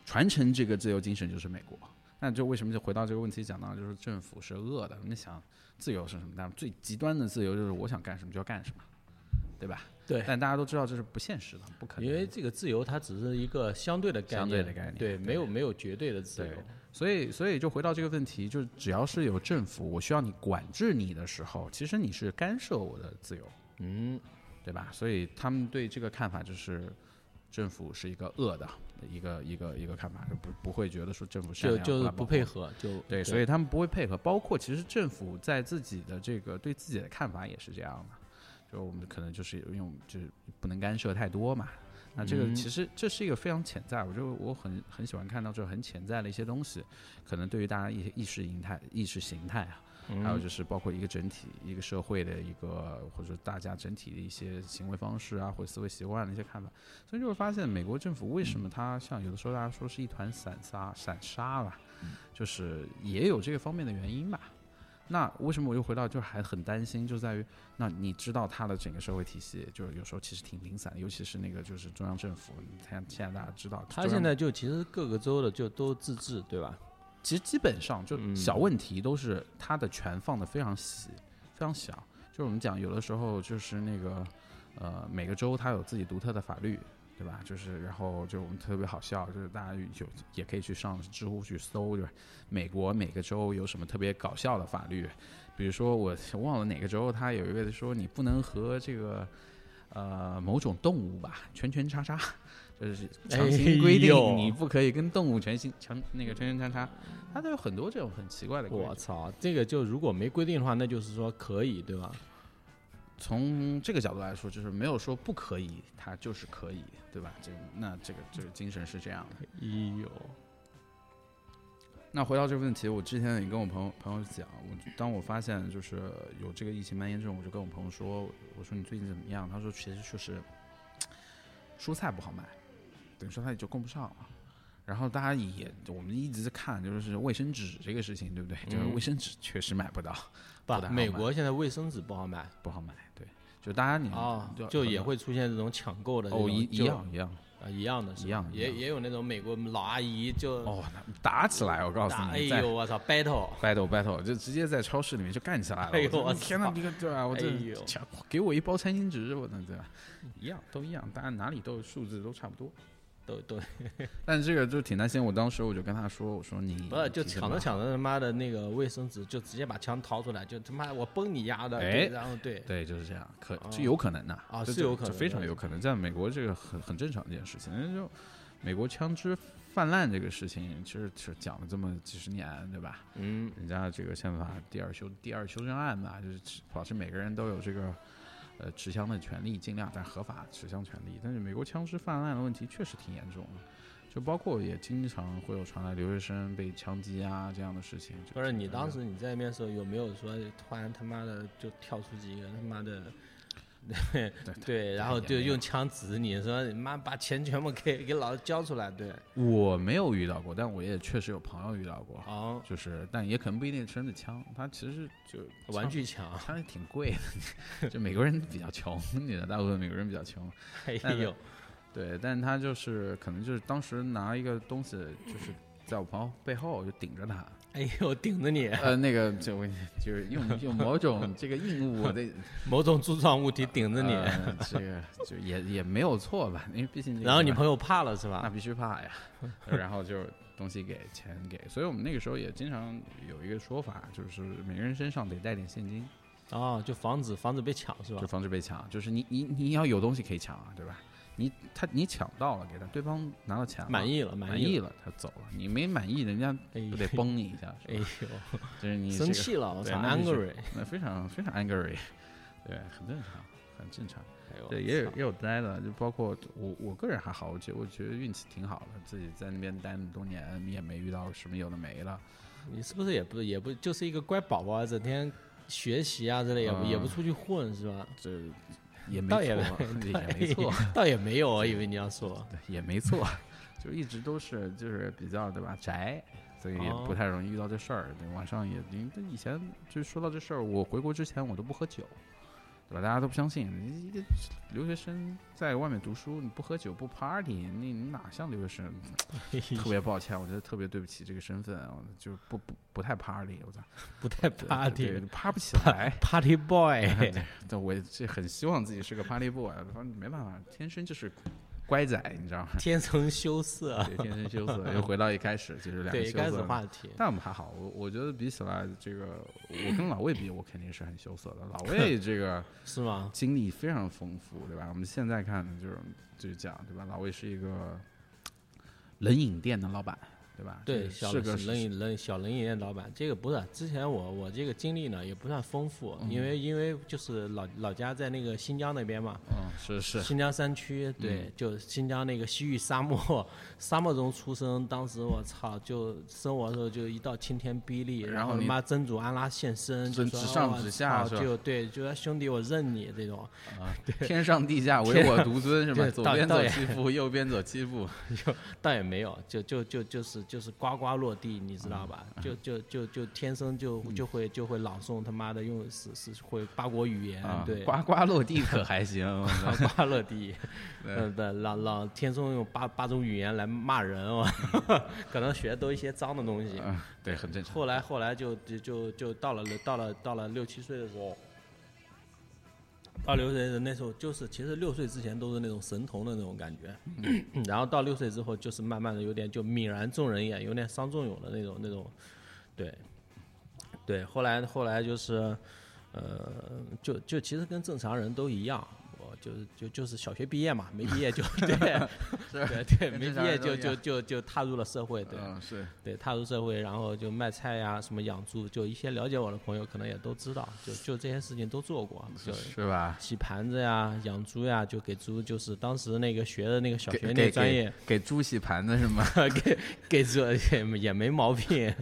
传承这个自由精神就是美国。那就为什么就回到这个问题讲到，就是政府是恶的？你想自由是什么？但最极端的自由就是我想干什么就要干什么，对吧？对但大家都知道这是不现实的，不可能。因为这个自由它只是一个相对的概念，相对的概念对，对没有没有绝对的自由，所以，所以就回到这个问题，就是只要是有政府，我需要你管制你的时候，其实你是干涉我的自由，嗯，对吧？所以他们对这个看法就是，政府是一个恶的一个一个一个看法，就不不会觉得说政府善就良就是不配合。合，就对，所以他们不会配合。包括其实政府在自己的这个对自己的看法也是这样的，就我们可能就是用就是不能干涉太多嘛。那这个嗯其实这是一个非常潜在，我就我很很喜欢看到这很潜在的一些东西，可能对于大家一些意识形态意识形态啊，嗯还有就是包括一个整体一个社会的一个或者说大家整体的一些行为方式啊，或者思维习惯的一些看法，所以就会发现美国政府为什么它像有的时候大家说是一团散沙散沙吧，就是也有这个方面的原因吧。那为什么我又回到，就还很担心，就在于，那你知道它的整个社会体系，就是有时候其实挺零散的，尤其是那个就是中央政府，你看现在大家知道，他现在就其实各个州的就都自治，对吧？其实基本上就嗯小问题都是它的权放的非常细，非常小。就是我们讲有的时候就是那个呃每个州它有自己独特的法律，对吧？就是然后就我们特别好笑，就是大家有也可以去上知乎去搜，就是美国每个州有什么特别搞笑的法律。比如说我忘了哪个州，它有一个说你不能和这个呃某种动物吧拳拳叉叉，就是强行规定你不可以跟动物全行强那个拳拳叉叉，它都有很多这种很奇怪的。我操，这个就如果没规定的话，那就是说可以，对吧？从这个角度来说，就是没有说不可以，它就是可以，对吧？这那这个这个精神是这样的。哎呦，那回到这个问题，我之前也跟我朋友朋友讲，我当我发现就是有这个疫情蔓延症，我就跟我朋友说，我说你最近怎么样？他说其实就是蔬菜不好买，等于说它也就供不上了。然后大家也我们一直在看，就是卫生纸这个事情，对不对？就是卫生纸确实买不到，不美国现在卫生纸不好买不好买。对，就大家你啊，就就也会出现这种抢购的哦一一样一样啊一样的是，一样也也有那种美国老阿姨就哦，打起来，我告诉你，哎呦我操 battle，battle battle 就直接在超市里面就干起来了。哎呦我说天哪，操这个对吧？我这哎给我一包餐巾纸，我那对吧？一样都一样，大家哪里都有数字都差不多。都都 但这个就挺担心，我当时我就跟他说，我说你不是就抢着抢着他妈的那个卫生纸，就直接把枪掏出来，就他妈我崩你丫的，哎然后对对，就是这样，可哦是有可能的啊是有可能非常有可能，在美国这个很很正常的一件事情。就美国枪支泛滥这个事情，其实是讲了这么几十年，对吧？嗯人家这个宪法第二修第二修正案嘛，就是保持每个人都有这个呃持枪的权利，尽量但合法持枪权利。但是美国枪支泛滥的问题确实挺严重的，就包括也经常会有传来留学生被枪击啊这样的事情。就不是你当时你在那边的时候有没有说突然他妈的就跳出几个他妈的，对对对，然后就用枪指着你说你妈把钱全部给给老子交出来，对，我没有遇到过，但我也确实有朋友遇到过。哦，就是，但也可能不一定是真的枪，他其实就玩具枪，枪也挺贵的，就美国人比较穷，你知道，大部分美国人比较穷，哎呦，对，但他就是可能就是当时拿一个东西，就是在我朋友背后就顶着他，哎呦，顶着你，呃，那个就我就是用用某种这个硬物的 某种柱状物体顶着你，呃这个就也也没有错吧，因为毕竟这个然后你朋友怕了是吧？那必须怕呀，然后就东西给钱给，所以我们那个时候也经常有一个说法，就是每个人身上得带点现金，哦，就防止防止被抢是吧就？防止被抢，就是你你你要有东西可以抢啊，对吧？你他你抢到了给他，对方拿到钱了满意了，满意，了，他走了。你没满意，人家哎不得崩你一下？哎呦，就是你这个生气了，我操，angry，那非常非常 angry，对，很正常，很正常。我对，也有也有呆的，就包括我我个人还好，我觉我觉得运气挺好的，自己在那边待那么多年，也没遇到什么有的没的。你是不是也不也不就是一个乖宝宝啊，整天学习啊之类，也不、也不嗯出去混是吧？这也没错，也没错，倒也没有，我以为你要说，对，也没错，就一直都是就是比较对吧宅，所以也哦不太容易遇到这事儿。对，晚上也因为以前就说到这事儿，我回国之前我都不喝酒，对吧？大家都不相信，你一个留学生在外面读书，你不喝酒不 party，你你哪像留学生？特别抱歉，我觉得特别对不起这个身份，我就不不不太 party，我操，不太 party 对 趴不起来。party boy，对我这很希望自己是个 party boy，反正没办法，天生就是乖仔，你知道吗？天生羞涩。对，天生羞涩，又回到一开始就是两对，个一开始羞涩的。话题，但我们还好，我我觉得比起来，这个我跟老魏比，我肯定是很羞涩的。老 魏这个 是吗？经历非常丰富，对吧？我们现在看就是就是讲，对吧？老魏是一个冷饮店的老板，对吧？对，小冷饮冷小冷饮店老板，这个不是之前我我这个经历呢也不算丰富，嗯因为因为就是老老家在那个新疆那边嘛，嗯，是是，新疆山区，对，就新疆那个西域沙漠，沙漠中出生。当时我操，就生我的时候就一道晴天霹雳，然然后他妈真主安拉现身，就说真直上我直下就对，就说兄弟我认你这种，啊，对天上地下 唯我独尊是吧？对左边走七步，右边走七步。倒也没有，就就就就是就是呱呱落地，你知道吧？嗯就就就就天生就就会就会朗诵他妈的用是是会八国语言，啊，对，呱呱落地可还行？呱呱落地。对嗯，对，让让天生用八八种语言来骂人哦，可能学的都一些脏的东西。嗯，对，很正常。后来后来就就就就到了到了到了六七岁的时候，到六岁的那时候就是其实六岁之前都是那种神童的那种感觉，然后到六岁之后就是慢慢的有点就泯然众人眼，有点伤仲永的那种那种，对，对，后来后来就是，呃，就就其实跟正常人都一样。我就是就就是小学毕业嘛，没毕业就 对 对对，没毕业就就就就踏入了社会，对，嗯，是对，踏入社会，然后就卖菜呀，什么养猪，就一些了解我的朋友可能也都知道，就就这些事情都做过，就是吧？洗盘子呀、养猪呀，就给猪，就是当时那个学的那个小学那专业，给猪洗盘子是吗？给给猪也没也没毛病，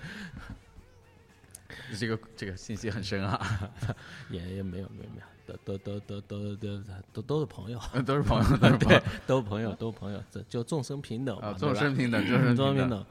这个这个信息很深啊，也也没有没有没有，都都都都都都都是朋友，都是朋友，对，都是朋友，都是朋友，叫众生平等啊，众生平等，众生平等。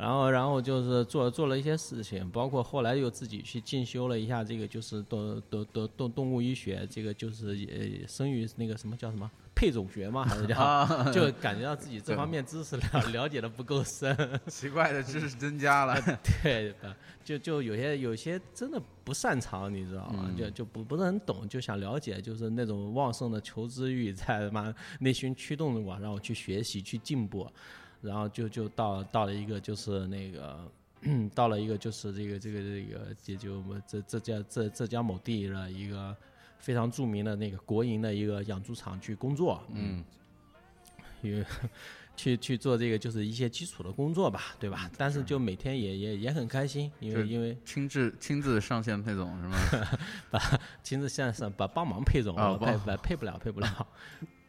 然后，然后就是做做了一些事情，包括后来又自己去进修了一下这个，就是动动动动动物医学，这个就是呃生育那个什么叫什么配种学嘛？还是叫？啊，就感觉到自己这方面知识了了解的不够深，奇怪的知识增加了。对的，就就有些有些真的不擅长，你知道吗？嗯就就不不是很懂，就想了解，就是那种旺盛的求知欲在他妈内心驱动着我，让我去学习去进步，然后就就到到了一个就是那个。到了一个就是这个这个这个也就浙浙江浙浙江某地的一个非常著名的那个国营的一个养猪场去工作，嗯，因为去去做这个就是一些基础的工作吧，对吧？但是就每天也也也很开心，因为因为亲自亲自上线配种是吗？亲自线上把帮忙配种，啊我配配配不了，配不了。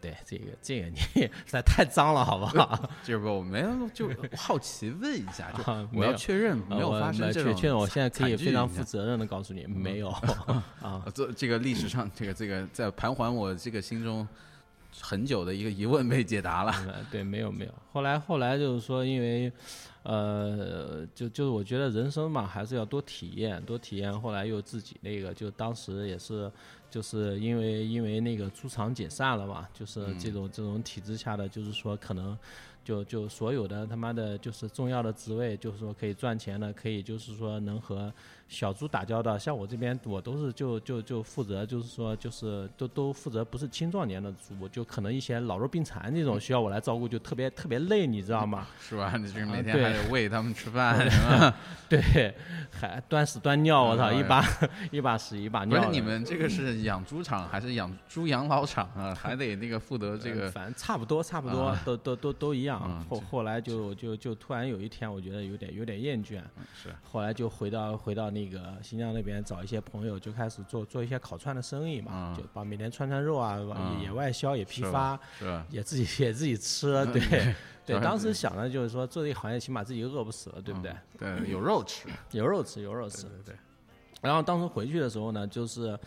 对这个这个你 实在太脏了，好不好？这不，我没有，就好奇问一下，就啊我要没有确认没有发生这种确确认，我现在可以非常负责任的告诉你，没有 啊。呃这这个历史上，这个这个在盘桓我这个心中很久的一个疑问被解答了。呃对，没有没有。后来后来就是说，因为呃，就就是我觉得人生嘛，还是要多体验，多体验。后来又自己那个，就当时也是，就是因为因为那个猪场解散了嘛，就是这种、这种体制下的，就是说可能。就就所有的他妈的，就是重要的职位，就是说可以赚钱的，可以就是说能和小猪打交道。像我这边，我都是就就就负责，就是说就是都都负责，不是青壮年的猪，就可能一些老弱病残这种需要我来照顾，就特别特别累，你知道吗？是吧？你这个每天还得喂他们吃饭，是吧？对，还端屎端尿，我操，嗯一把 一把屎一把不是尿。你们这个是养猪场还是养猪养老场啊？还得那个负责这个呃反正差不多，差不多，啊都都都都一样。样。后后来就就就突然有一天，我觉得有点有点厌倦，嗯是后来就回到回到那个新疆那边找一些朋友，就开始做做一些烤串的生意嘛，嗯就把每天串串肉啊，往嗯野野外销也批发？也自己也自己吃，对对。当时想的就是说，做这个行业起码自己饿不死了，对不对？对，有肉吃，有肉吃，有肉吃。对对对，然后当时回去的时候呢，就是，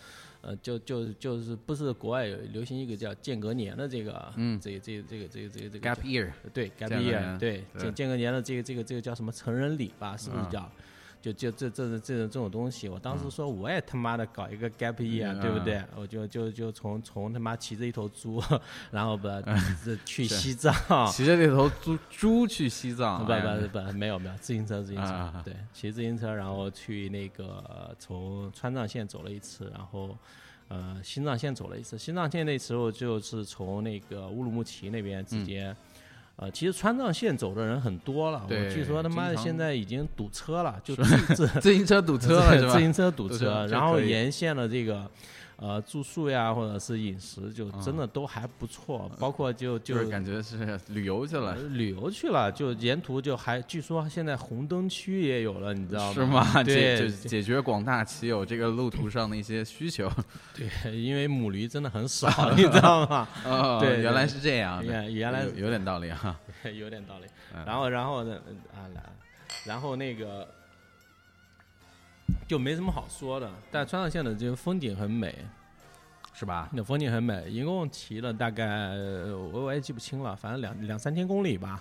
呃，就就就是不是国外有流行一个叫间隔年的这个，嗯这个这个这个这个这个这个 gap year，对 gap year，对对间间隔年的这个这个这个叫什么成人礼吧？是不是嗯叫？就就这这这这这种东西，我当时说我也他妈的搞一个 gap year，、嗯对不对？我就就就从从他妈骑着一头猪，然后把这 去西藏，骑着那头猪猪去西藏，啊不不不，没有没有，自行车自行车，啊对，骑自行车，然后去那个呃从川藏线走了一次，然后呃新藏线走了一次。新藏线那时候就是从那个乌鲁木齐那边直接，呃，其实川藏线走的人很多了，我据说他妈的现在已经堵车了，就自自 自行车堵车了是吧？自行车堵堵车，然后沿线的这个。呃，住宿呀，或者是饮食，就嗯真的都还不错，包括就就就是感觉是旅游去了呃，旅游去了，就沿途就还据说现在红灯区也有了，你知道吗是吗？解解决广大骑友这个路途上的一些需求。对，因为母驴真的很少，你知道吗？哦，对原来是这样，原原来有有点道理哈。有点道理。嗯然后，然后呢？啊，来，然后那个就没什么好说的。但川藏线的这个风景很美，是吧？那风景很美，一共骑了大概呃我我也记不清了，反正两两三千公里吧，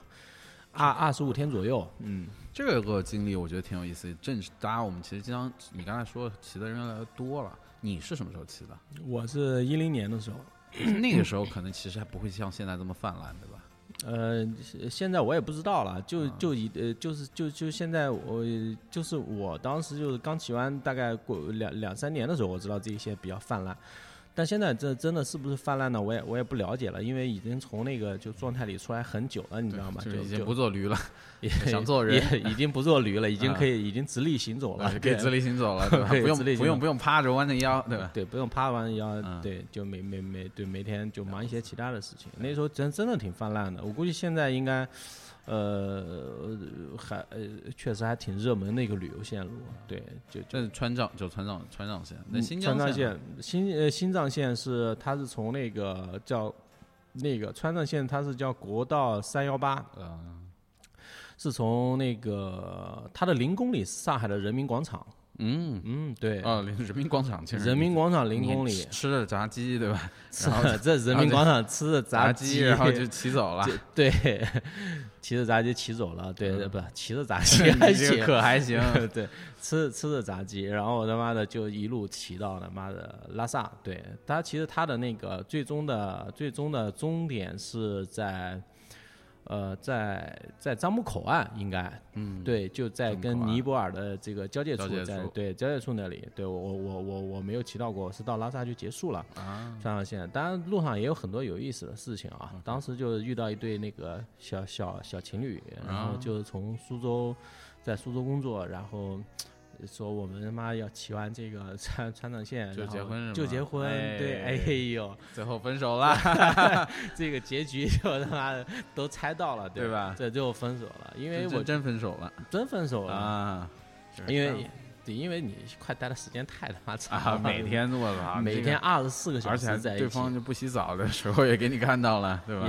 二二十五天左右。嗯，这个经历我觉得挺有意思。正是，当然我们其实经常，你刚才说骑的人越来越多了。你是什么时候骑的？我是一零年的时候。那个时候可能其实还不会像现在这么泛滥，对吧？呃，现现在我也不知道了，就啊。就一呃，就是就就现在我就是我当时就是刚骑完大概过两两三年的时候，我知道这些比较泛滥，但现在这真的是不是泛滥呢？我也我也不了解了，因为已经从那个就状态里出来很久了，你知道吗？就就已经不做驴了，也想做人也已经不做驴了，已经啊可以已经直立行走了，对可以直立行走了，对吧？不用不用不用趴着弯着腰，对吧？对，不用趴弯着腰，嗯对，就每每每对每天就忙一些其他的事情。那时候真真的挺泛滥的，我估计现在应该，呃，还呃确实还挺热门的一个旅游线路。对，就就这是川藏，就川藏川藏线。那嗯新疆线新呃新藏线是它是从那个叫那个川藏线，它是叫国道三幺八，嗯是从那个它的零公里是上海的人民广场。嗯嗯，对，啊，人民广场其实人民广场零公里，吃的炸鸡对吧？是这人民广场吃的炸鸡，然后就骑走了。对，骑着炸鸡骑走了，对，嗯不骑着炸鸡 可还行，对，吃吃着炸鸡，然后他妈的就一路骑到他妈的拉萨，对，他其实他的那个最终的最终的终点是在。呃，在在樟木口岸应该，嗯，对，就在跟尼泊尔的这个交界处在对交界处那里，对我我我我我没有骑到过，是到拉萨就结束了。啊，川藏线，当然路上也有很多有意思的事情啊。当时就遇到一对那个小小小情侣，然后啊就从苏州，在苏州工作，然后说我们他妈要骑完这个川川藏线，就结婚就结婚，对，哎哎呦，最后分手了。这个结局就他妈的都猜到了，对吧这就分手了，因为我真真分手了真分手了，啊！因为对，因为你快待的时间太他妈长啊，了，每天我操，每天二十四个小时在一起，对方就不洗澡的时候也给你看到了，对吧？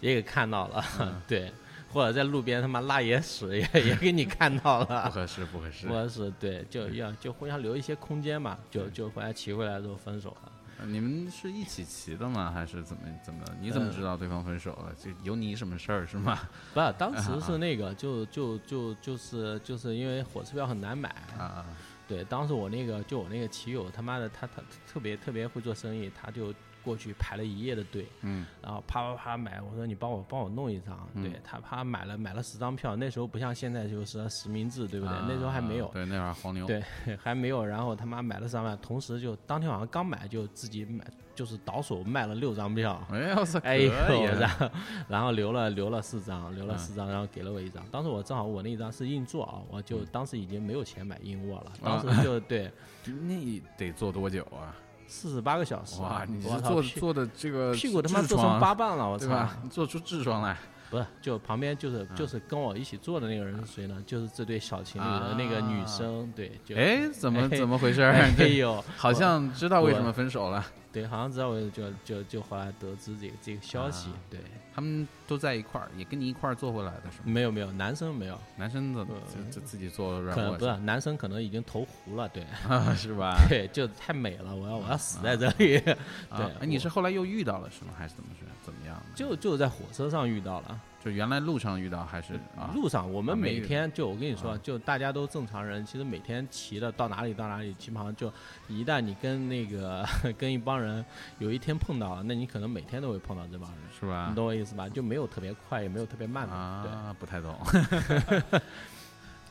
也给看到了，嗯对，或者在路边他妈拉野屎也 也给你看到了不，合适，不合适。不合适对，就要就互相留一些空间嘛，就就回来骑回来之后分手了。你们是一起骑的吗？还是怎么怎么？你怎么呃知道对方分手了？就有你什么事儿是吗？不，当时是那个，就就就就是就是因为火车票很难买，啊，对，当时我那个就我那个骑友他妈的他他特别特别会做生意，他就过去排了一夜的队，嗯，然后啪啪啪买，我说你帮我帮我弄一张，嗯对他啪买了买了十张票，那时候不像现在就是实名制，对不对？啊那时候还没有，对，那会儿黄牛。对，还没有，然后他妈买了三万，同时就当天晚上刚买就自己买，就是倒手卖了六张票。哎呦，可哎以呦，啊然后 然后留了留了四张，留了嗯四张，然后给了我一张。当时我正好我那一张是硬座啊，我就当时已经没有钱买硬卧了，当时就对那得坐多久啊？四十八个小时。哇，你是坐坐的这个屁股他妈痔坐成八瓣了，我操！你做出痔疮来，不是，就旁边就是就是跟我一起坐的那个人是谁呢？就是这对小情侣的那个女生，对，就哎，怎么哎怎么回事 哎？呦，好像知道为什么分手了。对，好像知道我就就就后来得知这个这个消息啊，对，他们都在一块儿，也跟你一块儿坐回来的是吗？没有没有，男生没有，男生的嗯就就自己坐软可能不是男生，可能已经投湖了，对吧 是吧？对，就太美了，我要我要死在这里，啊对哎，你是后来又遇到了是吗？还是怎么是怎么样的？就就在火车上遇到了。就原来路上遇到还是啊？路上，我们每天就我跟你说，啊就大家都正常人，其实每天骑的到哪里到哪里，基本上就一旦你跟那个 跟一帮人有一天碰到了，那你可能每天都会碰到这帮人，是吧你？懂我意思吧？就没有特别快，也没有特别慢的，啊，不太懂。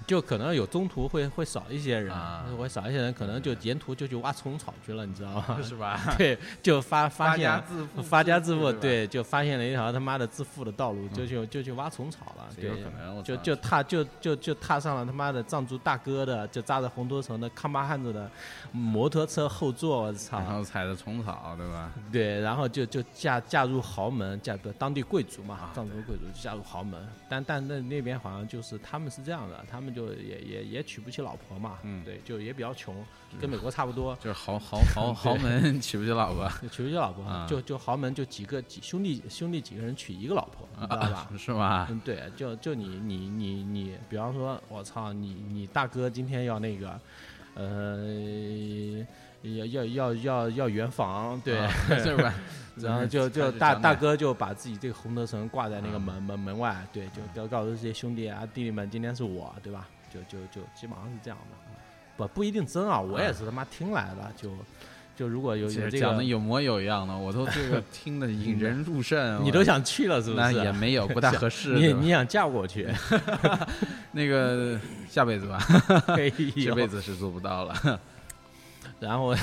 对，就可能有中途会会少一些人，啊会少一些人，可能就沿途就去挖虫草去了，你知道吗？是吧？对，就发 发现发家致富，对就发现了一条他妈的致富的道路，就去就去挖虫草了，有可，能。就就踏就就就踏上了他妈的藏族大哥的，就扎着红头绳的康巴汉子的摩托车后座，我操然操！后踩着虫草，对吧？对，然后就就嫁嫁入豪门，嫁对当地贵族嘛啊，藏族贵族就嫁入豪门，但但那那边好像就是他们是这样的，他们就也也也娶不起老婆嘛，嗯对，就也比较穷，跟美国差不多，就是豪豪豪 豪门 娶不起老婆，娶不起老婆啊，就就豪门就几个几兄弟兄弟几个人娶一个老婆，你知道吧？是吧？嗯，对，就就你你你你，比方说，我操，你你大哥今天要那个，呃，要要要要要圆房，对，啊是吧？然后就就大大哥就把自己这个红德绳挂在那个啊门门门外，对，就告告诉这些兄弟啊弟弟们，今天是我，对吧？就就就基本上是这样的，不不一定真啊，我也是他妈听来的，就就如果有有这个，讲的有模有样的，我都这个听的引 人入胜。你都想去了是不那是？也没有，不大 合适。你你想嫁过去？那个下辈子吧，这这辈子是做不到了。然后，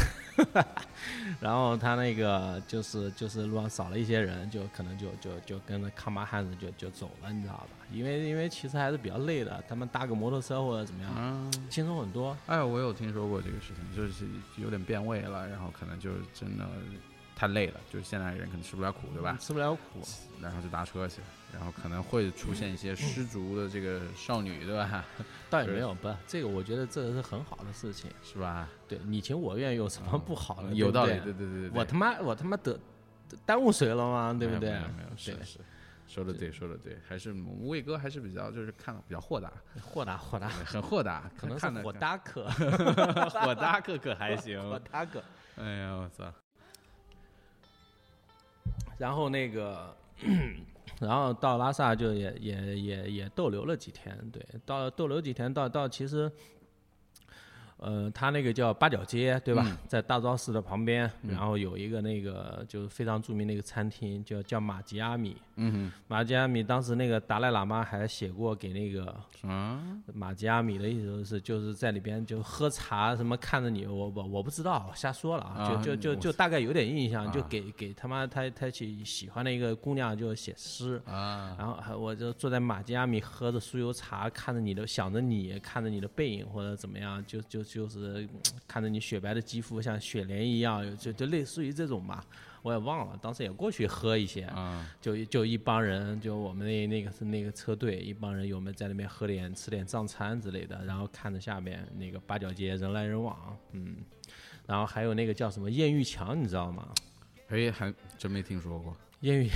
然后他那个就是就是路上少了一些人，就可能就就就跟着康巴汉子就就走了，你知道吧？因为因为其实还是比较累的，他们搭个摩托车或者怎么样，嗯，轻松很多。哎，我有听说过这个事情，就是有点变味了，然后可能就是真的太累了，就是现在人可能吃不了苦，对吧？吃不了苦，然后就搭车去了，然后可能会出现一些失足的这个少女，对吧？倒也没有，不这个，我觉得这个是很好的事情。是吧？对你情我愿有什么不好的？有道理，对对对。我他妈我他妈得耽误谁了吗？对不对没有？没有，是对是，说的对，说的对，还是我们魏哥还是比较就是看比较豁达，豁达豁达，很豁达，可能是看得火搭客，豁达可可还行，我。搭客。哎呀，我操！然后那个，然后到拉萨就也也也也逗留了几天，对，到逗留几天，到到其实，呃，他那个叫八角街，对吧？嗯在大昭寺的旁边，嗯然后有一个那个就是非常著名的一个餐厅，叫叫马吉阿米。嗯马吉阿米当时那个达赖喇嘛还写过给那个哼，啊，马吉阿米的意思是，就是在里边就喝茶什么看着你，我我我不知道，瞎说了啊，啊就就就就大概有点印象，就啊给给他妈他他去喜欢的一个姑娘就写诗，啊，然后还我就坐在马吉阿米喝着酥油茶，看着你的想着你，看着你的背影或者怎么样，就就就是嗯看着你雪白的肌肤像雪莲一样，就就类似于这种吧。我也忘了，当时也过去喝一些，啊，就就一帮人，就我们那那个是那个车队，一帮人，我们在那边喝点吃点藏餐之类的，然后看着下面那个八角街人来人往，嗯，然后还有那个叫什么艳遇墙，你知道吗？哎，还真没听说过。艳遇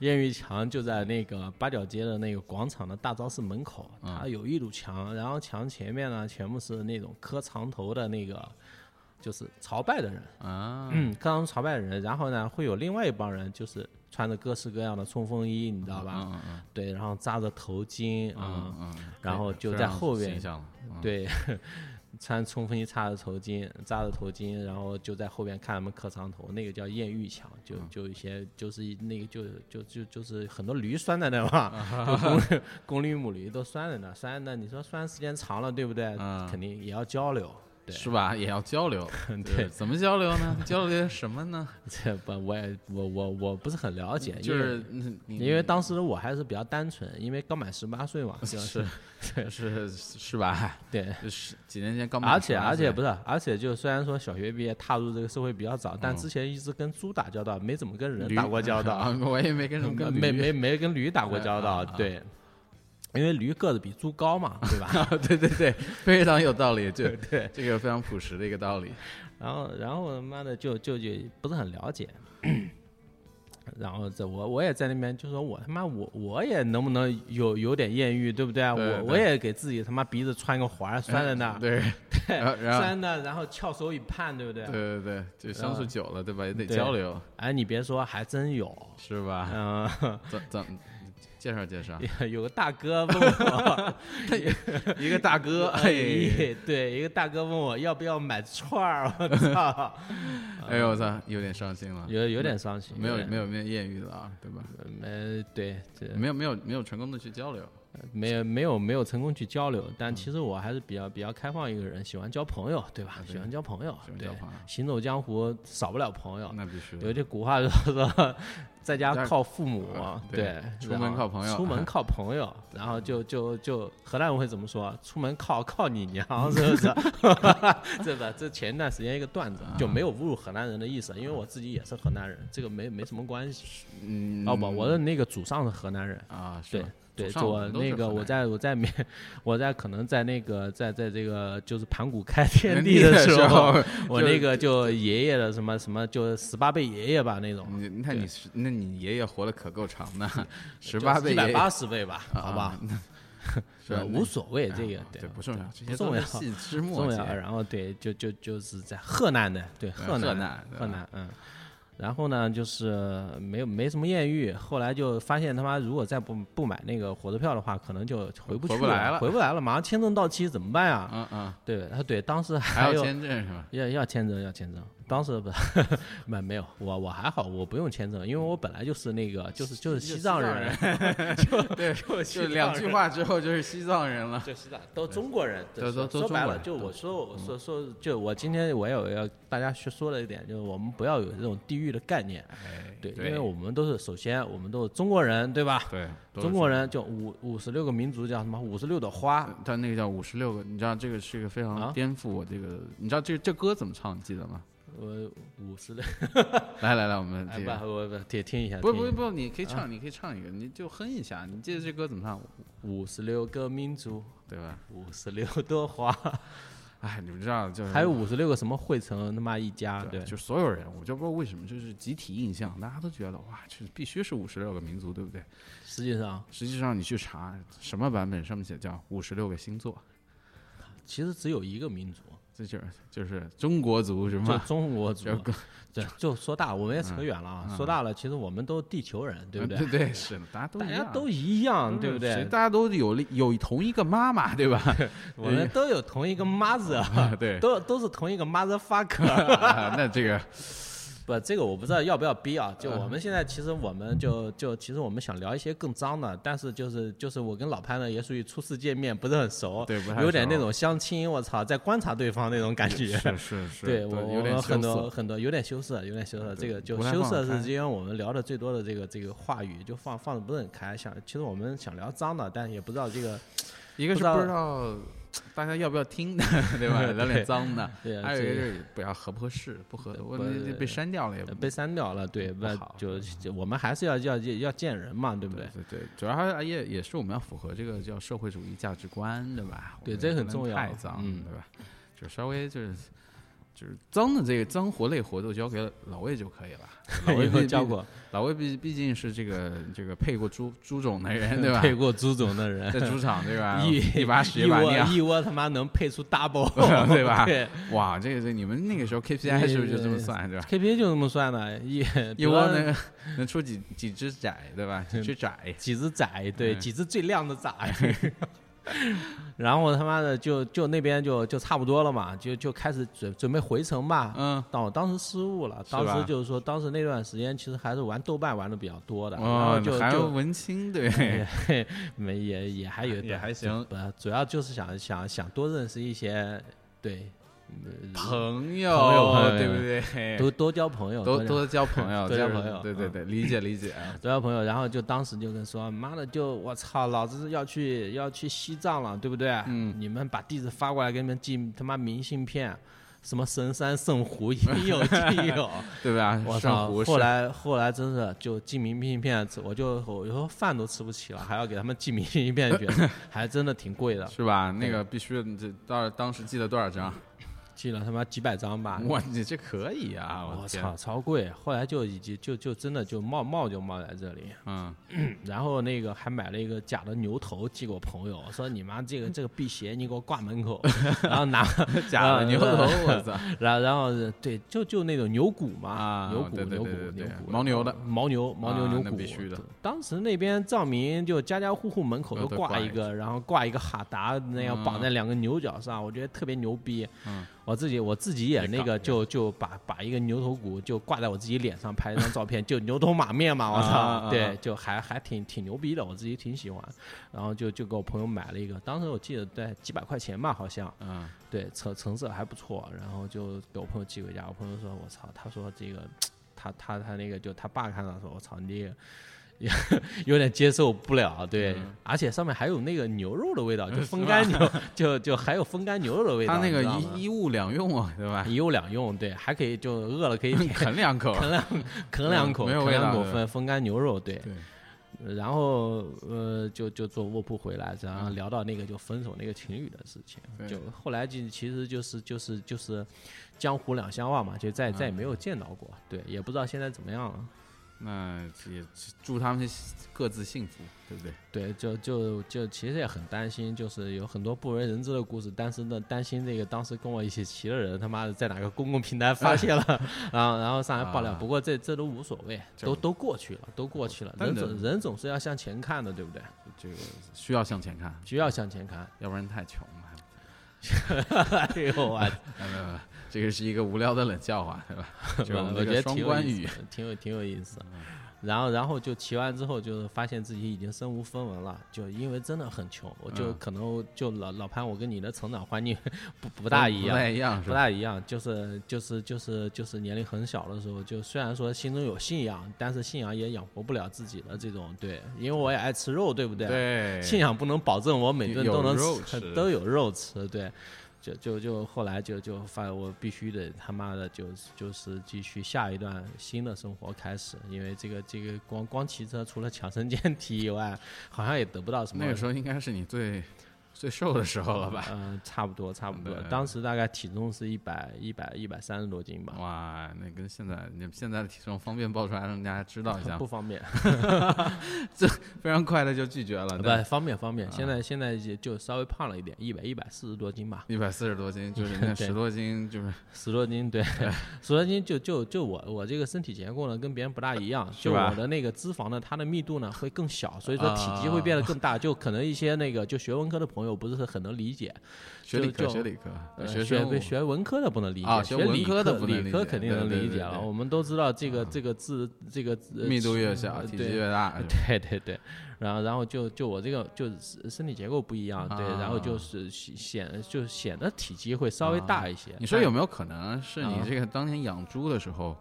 艳遇墙就在那个八角街的那个广场的大昭寺门口，它有一堵墙，然后墙前面呢全部是那种磕长头的那个，就是朝拜的人，啊，嗯，磕长头朝拜的人，然后呢会有另外一帮人，就是穿着各式各样的冲锋衣，你知道吧？嗯嗯对，然后扎着头巾嗯啊、嗯嗯，然后就在后边对，穿冲锋衣，插着头巾，扎着头巾，然后就在后边看他们磕长头，那个叫艳遇墙，就嗯就一些就是一那个就就就就是很多驴拴在那嘛，啊就公公驴母驴都拴在那，拴在那，你说拴时间长了，对不对？嗯肯定也要交流。对是吧？也要交流，对怎么交流呢？交流些什么呢？这 不我也我我我不是很了解，就是因为当时我还是比较单纯，因为刚满十八岁嘛，就是是是吧？对。就是几年前刚满而且而且不是，而且就虽然说小学毕业踏入这个社会比较早，但嗯之前一直跟猪打交道，没怎么跟人打过交道，啊，我也没跟什么跟没没没跟驴打过交道，对，因为驴个子比猪高嘛，对吧？对对对，非常有道理，就 对，这个非常朴实的一个道理。然后然后他妈的就就就不是很了解。然后这我我也在那边就说我他妈我我也能不能有有点艳遇对不对啊？对对我我也给自己他妈鼻子穿个环拴在那儿，对对，拴的，然后翘首以盼，对不对？对对对，就相处久了，对吧？也得交流，哎，你别说，还真有，是吧？嗯、怎怎介绍介绍，有个大哥问我，一个大哥，对，一个大哥问我要不要买串儿，我操，哎呦我操，有点伤心了，有有点伤心，没有没有没有艳遇了啊，对吧？没对，这没有没有没有成功的去交流，没有没有没有成功去交流，但其实我还是比较比较开放一个人，喜欢交朋友，对吧？喜欢交朋友，对喜欢交朋友，行走江湖少不了朋友。那必须的有句古话说说，在家家靠父母啊，对对，出门靠朋友出门靠朋友，然后就就就河南人会怎么说？出门靠靠你娘，是不是？这个？这前一段时间一个段子，就没有侮辱河南人的意思，因为我自己也是河南人，这个没没什么关系。嗯，哦不，我的那个祖上是河南人，啊，是对吧对，我那个我在我在缅，我在可能在那个在在这个就是盘古开 天地地的时时候我那个就爷爷的什么什么就十八辈爷爷吧那种，你你看你，那你爷爷活的可够长的，十八倍爷爷百八十倍吧，啊好吧啊，是吧呃无所谓这个啊对对不重要，这些重要细枝末节重要。。然后对，就就就是在河南的，对河河南河南嗯。然后呢，就是没有没什么艳遇，后来就发现他妈如果再不不买那个火车票的话，可能就回不去回不来了回不来了，马上签证到期怎么办呀？嗯嗯，对，他对，当时还要还有签证是吧？要要签证要签证，当时不没没有我我还好，我不用签证，因为我本来就是那个就是就是西藏人，就 对，就就两句话之后就是西藏人了。就西藏都中国人，都都都说白了，就我说我说说，就我今天我也有要大家去说的一点，就是我们不要有这种地域的概念，哎，对，因为我们都是首先我们都是中国人，对吧？对中国人就五五十六个民族叫什么？五十六朵花，他那个叫五十六个，你知道这个是一个非常啊颠覆我这个，你知道这这歌怎么唱？你记得吗？呃，五十六，来来来，我们哎这个不不不，听听一下，不不不，你可以唱，你可以唱一个，你就哼一下。你记得这歌怎么唱，五十六个民族，对吧？五十六朵花，哎，你们知道，就是还有五十六个什么汇成他妈一家，对，就所有人，我就不知道为什么，就是集体印象，大家都觉得哇，就是必须是五十六个民族，对不对？实际上。实际上你去查什么版本，上面写叫五十六个星座，其实只有一个民族，这就是就是中国族是就吗？中国族 对，就说大，我们也扯远了啊。嗯说大了，其实我们都地球人，对不对对？对是，大家都一样大家都一样，对不对？谁大家都有有同一个妈妈，对吧？我们都有同一个 mother，对，都都是同一个 mother fucker。啊那这个不，这个我不知道要不要逼啊。就嗯我们现在其实我们就就其实我们想聊一些更脏的，但是就是就是我跟老潘呢也属于初次见面，不是很熟，对不太有点那种相亲，我操，在观察对方那种感觉。是是是，对我有点我们很多很多有点羞涩，有点羞涩。这个就羞涩是因为我们聊的最多的这个这个话语，就放放的不是很开。想其实我们想聊脏的，但也不知道这个一个是不知道大家要不要听的，对吧？聊点脏的，还有一个是不要合不合适，不合我被删掉了也呃被删掉了，对，那不好就就我们还是要要要见人嘛，对不对？对对，主要还也也是我们要符合这个叫社会主义价值观，对吧？对这个很重要太脏，嗯对吧？就稍微就是就是脏的这个脏活累活都交给老魏就可以了。老魏以后毕教过老魏毕毕竟是这个这个配过猪猪种的人，对吧？配过猪种的人，在猪场对吧？一一把屎一把尿，一窝他妈能配出 double，对吧对哇，这个这你们那个时候 KPI 是不是就这么算，对吧？，KPI 就这么算的，一一窝能能出几几只仔，对吧？几只仔，几只仔，对，嗯几只最靓的仔。然后他妈的就就那边就就差不多了嘛，就就开始准准备回城吧。嗯，但我当时失误了，当时就是说，当时那段时间其实还是玩豆瓣玩的比较多的，然哦后，就还有就文青，对，也没也也还有也还行。不，主要就是想想想多认识一些对朋友，朋友对不对？多多交朋友，多多交朋友，多交朋友嗯对对对，理解理解。多交朋友，然后就当时就跟说，妈的，就我操，老子要去要去西藏了，对不对？嗯你们把地址发过来，给你们寄他妈明信片，什么神山圣湖应有尽有。对吧？我操！圣湖是后来后来真是就寄明信片，我就我有时候饭都吃不起了，还要给他们寄明信片去，还真的挺贵的，是吧？那个必须，这到当时寄了多少张？寄了他妈几百张吧。哇，你这可以啊！我操，，超贵！后来就已经就就真的就冒冒就冒在这里，嗯，然后那个还买了一个假的牛头寄给我朋友，说你妈这个这个辟邪，你给我挂门口，然后拿 假的牛头，我操！然后然后对，就就那种牛骨嘛，啊牛骨牛骨牛骨，牦牛的牦牛牦牛啊牛骨，那必须的。当时那边藏民就家家户户门口都挂一个，然后挂一个哈达那样绑在两个牛角上，我觉得特别牛逼。嗯，我自己我自己也那个就就把把一个牛头骨就挂在我自己脸上拍一张照片，就牛头马面嘛，我操，啊对，就还还挺挺牛逼的，我自己挺喜欢。然后就就给我朋友买了一个，当时我记得在几百块钱吧，好像。嗯，对，成成色还不错，然后就给我朋友寄回家。我朋友说：“我操，他说这个，他他他那个就他爸看到说，我操，你这个也有点接受不了，对，嗯而且上面还有那个牛肉的味道，就 风干牛，就就还有风干牛肉的味道。它那个一一物两用啊，对吧？一物两用，对，还可以就饿了可以 啃两口，啃两啃两口，没有啃两口风风干牛肉，对。对，然后呃，就就坐卧铺回来，然后聊到那个就分手那个情侣的事情，就后来就其实就是就是就是江湖两相望嘛，就再再也没有见到过，对，也不知道现在怎么样了。那也祝他们各自幸福，对不对？对，就就就其实也很担心，就是有很多不为人知的故事，但是呢，担心这个当时跟我一起骑的人，他妈的在哪个公共平台发现了，然后然后上来爆料。啊不过这这都无所谓，都都过去了，都过去了。人总人总是要向前看的，对不对？这个需要向前看，需要向前看。要不然太穷了。哎呦我 没有没有这个是一个无聊的冷笑话，对吧？就是我我觉得这个双挺有关语意思，挺有挺有意思。然后然后就骑完之后，就是发现自己已经身无分文了，就因为真的很穷，我就嗯可能就老老潘，我跟你的成长环境 不不大一样不大，一样？不大一样，就是就是就是就是年龄很小的时候，就虽然说心中有信仰，但是信仰也养活不了自己的这种对，因为我也爱吃肉，对不对？对，信仰不能保证我每顿都能有，吃都有肉吃，对。就就后来就就发现我必须得他妈的就就是继续下一段新的生活开始，因为这个这个光光骑车除了强身健体以外，好像也得不到什么。那个时候应该是你最最瘦的时候了吧？嗯、差不多差不多，当时大概体重是一百一百一百三十多斤吧。哇，那跟现在你现在的体重方便报出来，让大家知道一下 不，方便，这非常快的就拒绝了。不方便方便。现在现在也就稍微胖了一点，一百一百四十多斤吧，一百四十多斤，就是那 十多斤，就是十多斤，对，十多斤就就就我我这个身体结构呢跟别人不大一样，就我的那个脂肪呢，它的密度呢会更小，所以说体积啊会变得更大。就可能一些那个就学文科的朋友不是很能理解，学理科，就学理科，学学学文科的不能理解，啊学文理科的不能理理解科肯定能理解了。我们都知道这个这个字这个呃密度越小，体积越大。对对对，然后然后就就我这个就是身体结构不一样，对，然后就是显就显得体积会稍微大一些。你说有没有可能是你啊这个当年养猪的时候，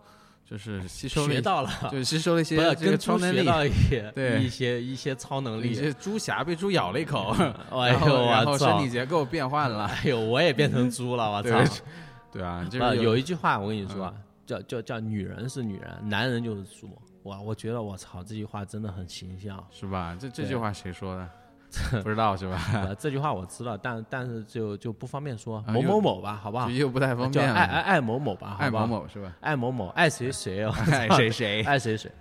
就是吸收学到了，就是吸收了一些跟猪超能力，学到一些 对一些一些超能力。一些猪侠被猪咬了一口，哎呦 然后身体！结构变换了，哎呦，我也变成猪了，我操！对啊，就啊，是有一句话我跟你说叫叫叫女人是女人，男人就是猪。哇，我觉得我操，这句话真的很形象。是吧？这这句话谁说的？不知道是吧？呃，这句话我知道，但但是就就不方便说某某某吧，好不好就？又不太方便了。爱爱爱某某吧，好爱某某是吧？爱某某，爱谁谁哦，爱谁谁爱谁谁，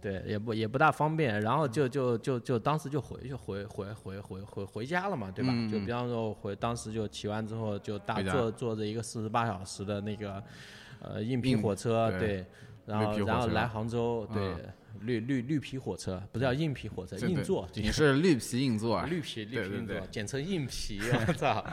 对，也不也不大方便。然后就就就就当时就回去回回回回回回家了嘛，对吧？就比方说我回当时就骑完之后就大坐坐着一个四十八小时的那个呃硬皮硬火车，对对，然后然后来杭州，对嗯，绿绿绿皮火车不是叫硬皮火车，硬座，你是绿皮硬座啊，绿皮绿皮硬座，简称硬皮，我操！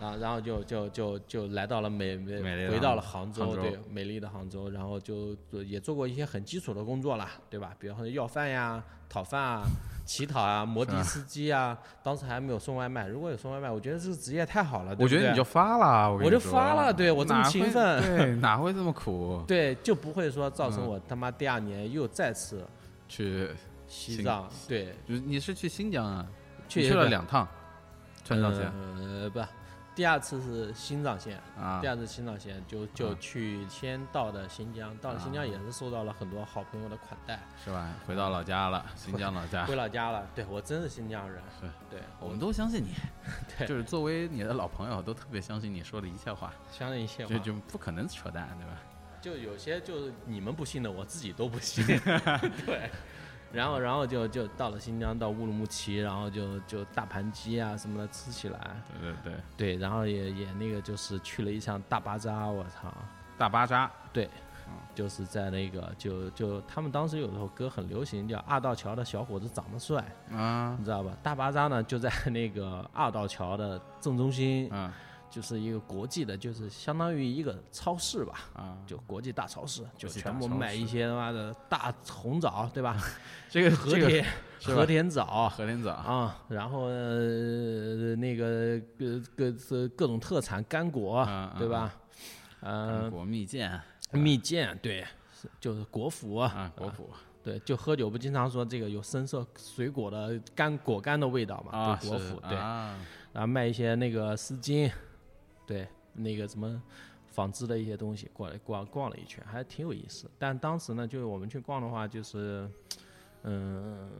啊，然后就就就就来到了美美回到了杭杭州，杭州。对，美丽的杭州，然后就也做过一些很基础的工作啦，对吧？比方说要饭呀、讨饭啊、乞讨啊、摩的司机啊，当时还没有送外卖。如果有送外卖，我觉得这个职业太好了。我觉得你就发了，我就发了对我这么勤奋对，哪会这么苦？对就不会说造成我他妈第二年又再次去，西藏，对，你是去新疆啊？去去了两趟，川藏线呃，不，第二次是新藏线，啊。第，二次新藏线就就啊去先到的新疆，到了新疆啊也是受到了很多好朋友的款待，是吧？回到老家了，新疆老家。回。老家了。对我真是新疆人，是。对。我们都相信你，对。就是作为你的老朋友，都特别相信你说的一切话，相信一切话。就，就不可能扯淡，对吧？就有些就是你们不信的，我自己都不信。对，然后然后就就到了新疆，到乌鲁木齐，然后就就大盘鸡啊什么的吃起来。对对对，对，然后也也那个就是去了一趟大巴扎，我操，大巴扎对就是在那个就就他们当时有首歌很流行，叫《二道桥的小伙子长得帅》，啊你知道吧？大巴扎呢就在那个二道桥的正中心，嗯就是一个国际的，就是相当于一个超市吧。啊，就国际大超市，就全部卖一些他妈的大红枣，对吧？这个和这个田 和田枣和田枣啊，然后呃那个各各各各种特产干果嗯，对吧？嗯呃，果蜜饯蜜饯，对，就是果脯啊，果脯对，就喝酒不经常说这个有深色水果的干果干的味道嘛，啊，就果脯，对，啊然后卖一些那个丝巾，对，那个什么纺织的一些东西，过来逛逛了一圈，还挺有意思。但当时呢，就是我们去逛的话，就是，嗯，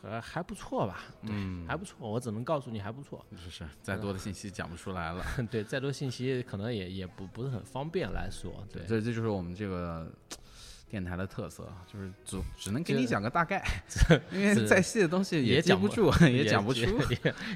还还不错吧，嗯，还不错，我只能告诉你还不错。是是，再多的信息讲不出来了。对，再多信息可能也也不不是很方便来说，对。这这就是我们这个电台的特色，就是只只能给你讲个大概，因为再细的东西也讲不住，也讲不出，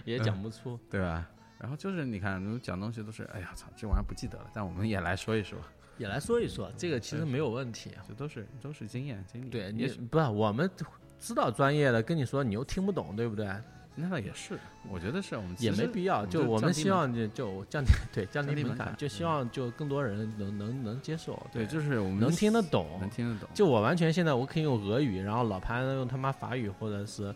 也也讲不出。对吧？然后就是你看，讲东西都是，哎呀操，这玩意儿不记得了，但我们也来说一说，也来说一说，这个其实没有问题。啊这都是都是经验经历。对，你也不是我们知道专业的，跟你说你又听不懂，对不对？那倒也是，我觉得是我们也没必要。就我们希望就就降低对降低门槛，就希望就更多人能能能接受，对，就是我们能听得懂。能听得懂，就我完全现在我可以用俄语，然后老潘用他妈法语或者是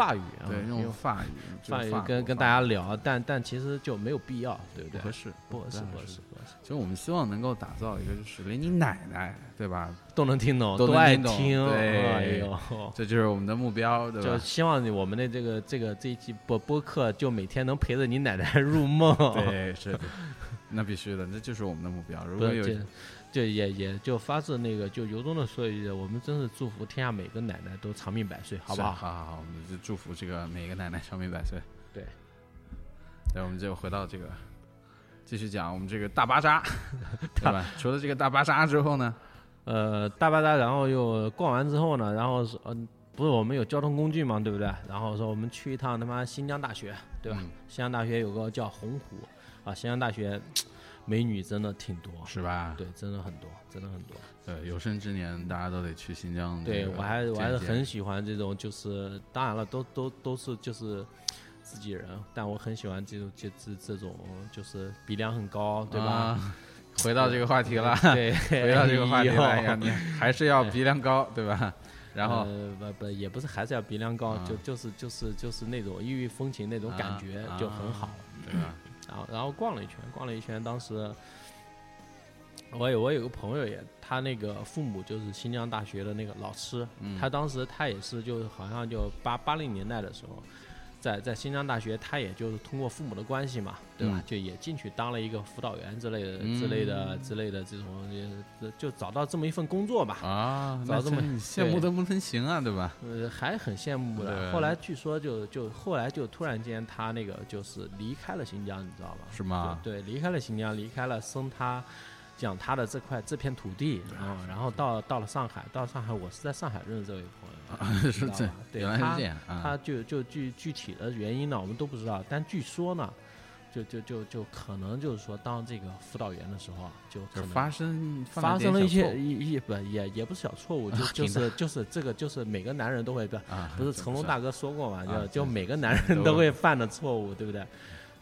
法语啊，对，用用法语就法语跟跟大家聊，但但其实就没有必要，对不对？不合适，不合适，不合适，不合适，其实我们希望能够打造一个，就是连你奶奶，对吧？都能听懂，都爱听，对哎呦。这就是我们的目标，对吧就？希望我们的这个这个这一期播播客，就每天能陪着你奶奶入梦。对，是的，那必须的，那就是我们的目标。如果有就就也也就发自那个就由衷的说一句，我们真是祝福天下每个奶奶都长命百岁，好不好？好好好，我们就祝福这个每个奶奶长命百岁。对，对，我们就回到这个，继续讲我们这个大巴扎，对吧？除了这个大巴扎之后呢，呃，大巴扎，然后又逛完之后呢，然后是嗯、不是我们有交通工具嘛，对不对？然后说我们去一趟他妈新疆大学，对吧？嗯新疆大学有个叫洪湖啊，新疆大学美女真的挺多，是吧？对，真的很多，真的很多。对，有生之年大家都得去新疆。对我还我还是很喜欢这种，就是当然了，都都都是就是自己人，但我很喜欢这种这这这种就是鼻梁很高，对吧？啊回到这个话题了，对，回到这个话题了，还是要鼻梁高，对吧？然后呃不不也不是还是要鼻梁高，啊就就是就是就是那种异域风情那种感觉啊就很好。对吧？然后然后逛了一圈，逛了一圈，当时我有我有个朋友也，他那个父母就是新疆大学的那个老师，嗯他当时他也是就好像就八八零年代的时候。在在新疆大学，他也就是通过父母的关系嘛，对吧？嗯就也进去当了一个辅导员之类的、嗯之类的、之类的这种，就就找到这么一份工作吧。啊，找这么羡慕的不能行啊，对吧？呃，还很羡慕的。后来据说就就后来就突然间他那个就是离开了新疆，你知道吗？是吗？对，离开了新疆，离开了生他讲他的这块这片土地，然后然后到到了上海，到了上海，我是在上海认识这位朋友的，是这样，对原来是他这样啊。他就就具具体的原因呢，我们都不知道，但据说呢。就就就就可能就是说，当这个辅导员的时候啊，就可能就发生发生了一些一一不也也不是小错误，就就是就是这个就是每个男人都会不是成龙大哥说过嘛，啊就就每个男人都会犯的错误，对不对？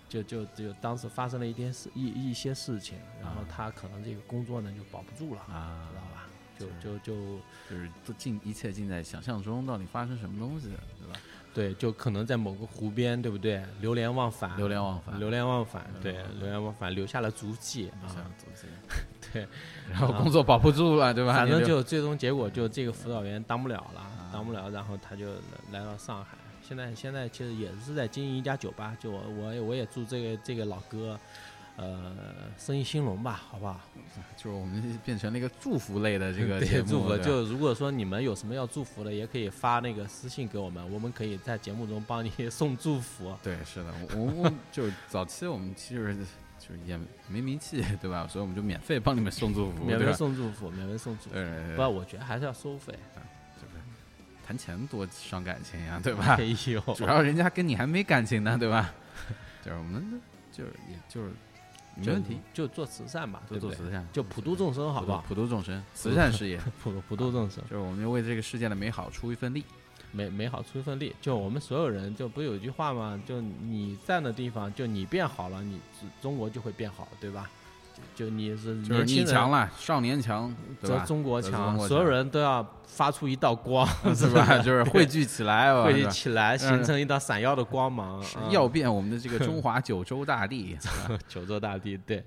就就就当时发生了一件事一一些事情，然后啊他可能这个工作呢就保不住了，啊知道吧？就就就就是都尽一切尽在想象中，到底发生什么东西，对吧？对，就可能在某个湖边，对不对？流连忘返，流连忘返，流连忘返，对，流连忘返，留下了足迹啊，足迹，对，然后工作保不住了，对吧？反正就最终结果就这个辅导员当不了了，当不了，然后他就来到上海。现在现在其实也是在经营一家酒吧，就我我我也祝这个这个老哥，呃，生意兴隆吧，好不好？就是我们变成了一个祝福类的这个 节目。祝福，就如果说你们有什么要祝福的，也可以发那个私信给我们，我们可以在节目中帮你送祝福。对，是的，我我 就早期我们其实就是也没名气，对吧？所以我们就免费帮你们送祝福，免费送祝福，免费送祝福。对，不，我觉得还是要收费。谈钱多伤感情呀，对吧？哎呦，主要人家跟你还没感情呢，对吧？就是我们，就是也就是没问题，就做慈善吧，就做慈善，就普度众生，好不好？普度众生，慈善事业，普普度众生，就是我们为这个世界的美好出一份力，美美好出一份力。就我们所有人，就不有一句话吗？就你站的地方，就你变好了，你中国就会变好，对吧？就你是就是你强了，少年强，则中国强，所有人都要发出一道光，是吧？就是汇聚起来，汇聚起来，形成一道闪耀的光芒，耀遍我们的这个中华九州大地，九州大地。对，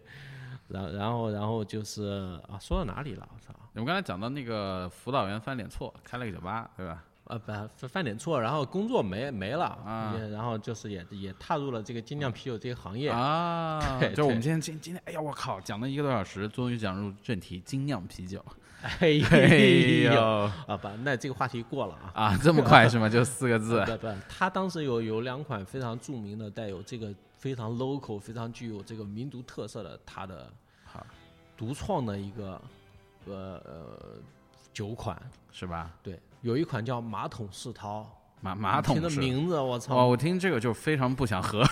然然后然后就是啊，说到哪里了？我操！我们刚才讲到那个辅导员翻脸错，开了个酒吧，对吧？呃，不犯点错，然后工作没没了啊，然后就是也也踏入了这个精酿啤酒这个行业啊。对，就我们今天今今天，哎呀，我靠，讲了一个多小时，终于讲入正题，精酿啤酒。哎呦，啊不，那这个话题过了啊。啊，这么快是吗？就四个 字。不不，他当时有有两款非常著名的，带有这个非常 local、非常具有这个民族特色的，他的独创的一个呃呃酒款，是吧？对。有一款叫马桶世涛，马马桶的名字，我操！哦，我听这个就非常不想喝，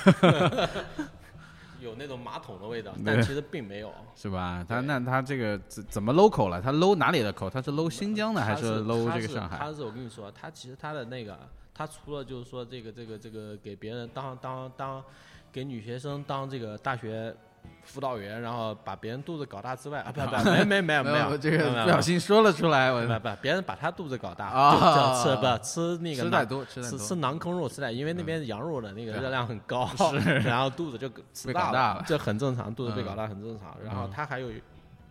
有那种马桶的味道，但其实并没有，是吧？他那他这个怎怎么 local 了？他 low 哪里的口？他是 low 新疆的还是 low 这个上海？他是我跟你说，他其实他的那个，他除了就是说这个这个这个给别人当当当，给女学生当这个大学。辅导员，然后把别人肚子搞大之外啊，不不，没没没有没有，这个不小心说了出来，我不不，别人把他肚子搞大啊，吃不吃那个吃太多，吃吃囊坑肉吃太，因为那边羊肉的那个热量很高，是，然后肚子就吃大了，这很正常，肚子被搞大很正常。然后他还有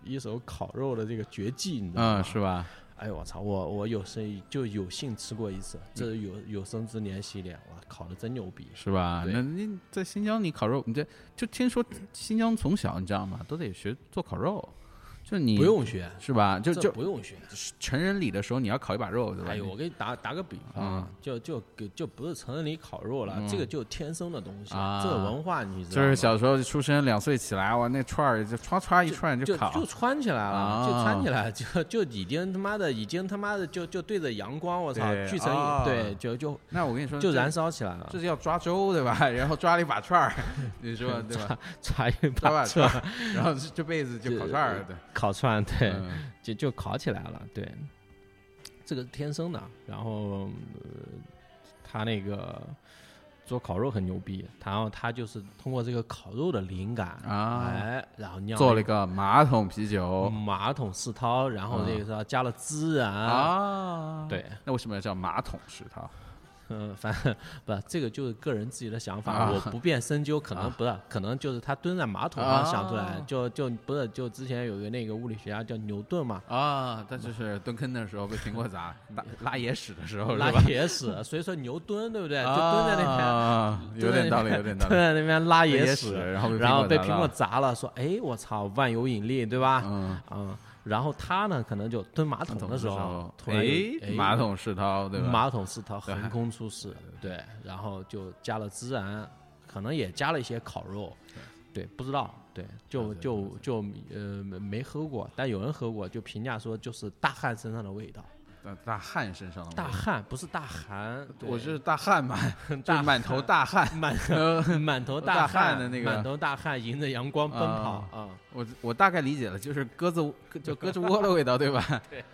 一手烤肉的这个绝技，你知道吗？嗯，是吧？哎呦我操！我我有生就有幸吃过一次，这有有生之年系列，哇，烤的真牛逼，是吧？那你在新疆，你烤肉，你这就听说新疆从小你知道吗，都得学做烤肉。就你不用学是吧？就就不用学。成人礼的时候你要烤一把肉，对吧？哎呦，我给你打打个比方，就就给就不是成人礼烤肉了，这个就天生的东西，这个文化你知道就是小时候出生两岁起来，哇，那串儿就歘歘一串就烤，就穿起来了，就穿起来，就就已经他妈的已经他妈的就就对着阳光，我操，聚成对，就就那我跟你说，就燃烧起来了，这是要抓周对吧？然后抓了一把串儿，你说对吧？抓一把串儿，然后这辈子就烤串儿，对。烤串对，就就烤起来了，对，这个是天生的。然后他那个做烤肉很牛逼，然后他就是通过这个烤肉的灵感啊，哎，然后酿做了一个马桶啤酒，马桶世涛，然后这个是加了孜然啊，对，那为什么要叫马桶世涛？嗯，反正不，这个就是个人自己的想法，我不便深究，可能不是，可能就是他蹲在马桶上想出来，就就不是，就之前有个那个物理学家叫牛顿嘛，啊，他就是蹲坑的时候被苹果砸，拉拉野屎的时候，拉野屎，所以说牛蹲对不对？就蹲在那边，有点道理，有点道理，蹲在那边拉野屎，然后然后被苹果砸了，说哎我操，万有引力对吧？嗯嗯。然后他呢，可能就蹲马桶的时候，哎，马桶世涛，对吧？马桶世涛横空出世，对，然后就加了孜然，可能也加了一些烤肉，对，不知道，对，就就就呃没喝过，但有人喝过，就评价说就是大汉身上的味道。大汗身上的大汗不是大汗，我是大汗嘛，大满头大汗，满 满头大汗的那个，满头大汗迎着阳光奔跑啊！我我大概理解了，就是鸽子就鸽子窝的味道，对吧？对，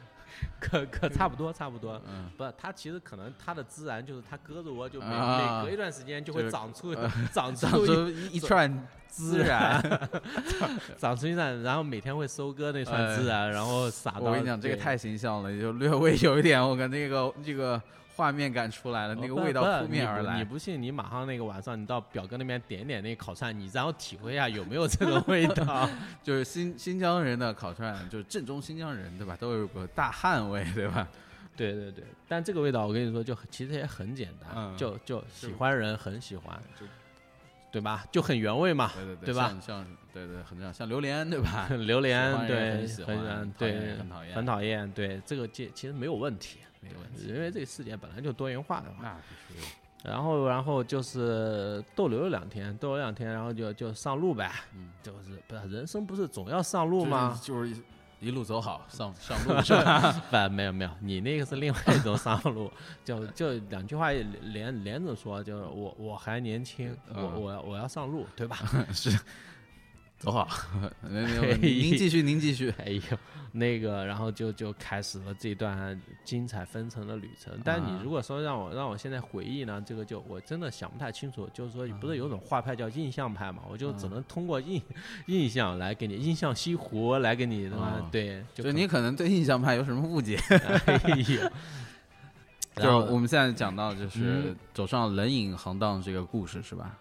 可可差不多差不多。嗯，不，它其实可能它的孜然就是它鸽子窝就每、啊每隔一段时间就就是会长出、长长出出一一串孜然。长出一串，然后每天会收割那串孜然，然后撒到。我跟你讲，这个太形象了，就略微有一点，我跟那个这个画面感出来了，那个味道扑面而来。你不信，你马上那个晚上你到表哥那边点点那个烤串，你然后体会一下有没有这个味道。就是新新疆人的烤串，就是正宗新疆人，对吧？都有个大汉味，对吧？对对对，但这个味道我跟你说，就其实也很简单，嗯就就喜欢人很喜欢，就对吧？就很原味嘛，对对对吧像像对对，很像像榴莲，对吧？榴莲对，很喜欢很讨厌对很讨厌很讨厌，对这个界其实没有问题，没有问题，因为这个世界本来就多元化的嘛。那必须。然后然后就是逗留了两天，逗留两天，然后就就上路呗，嗯就是不是人生不是总要上路吗？就是就是一路走好，上上路是吧？不，没有没有，你那个是另外一种上路，就就两句话连连着说，就是我我还年轻，我嗯我要我要上路，对吧？是，走好。那那嘿您继续，您继续。哎呦，那个，然后就就开始了这段精彩纷呈的旅程。但啊你如果说让我让我现在回忆呢，这个就我真的想不太清楚。就是说，不是有种画派叫印象派嘛？我就只能通过印 印象来给你印象西湖来给你他妈哦对，就你可能对印象派有什么误解？就是我们现在讲到，就是嗯走上冷饮行当这个故事是吧？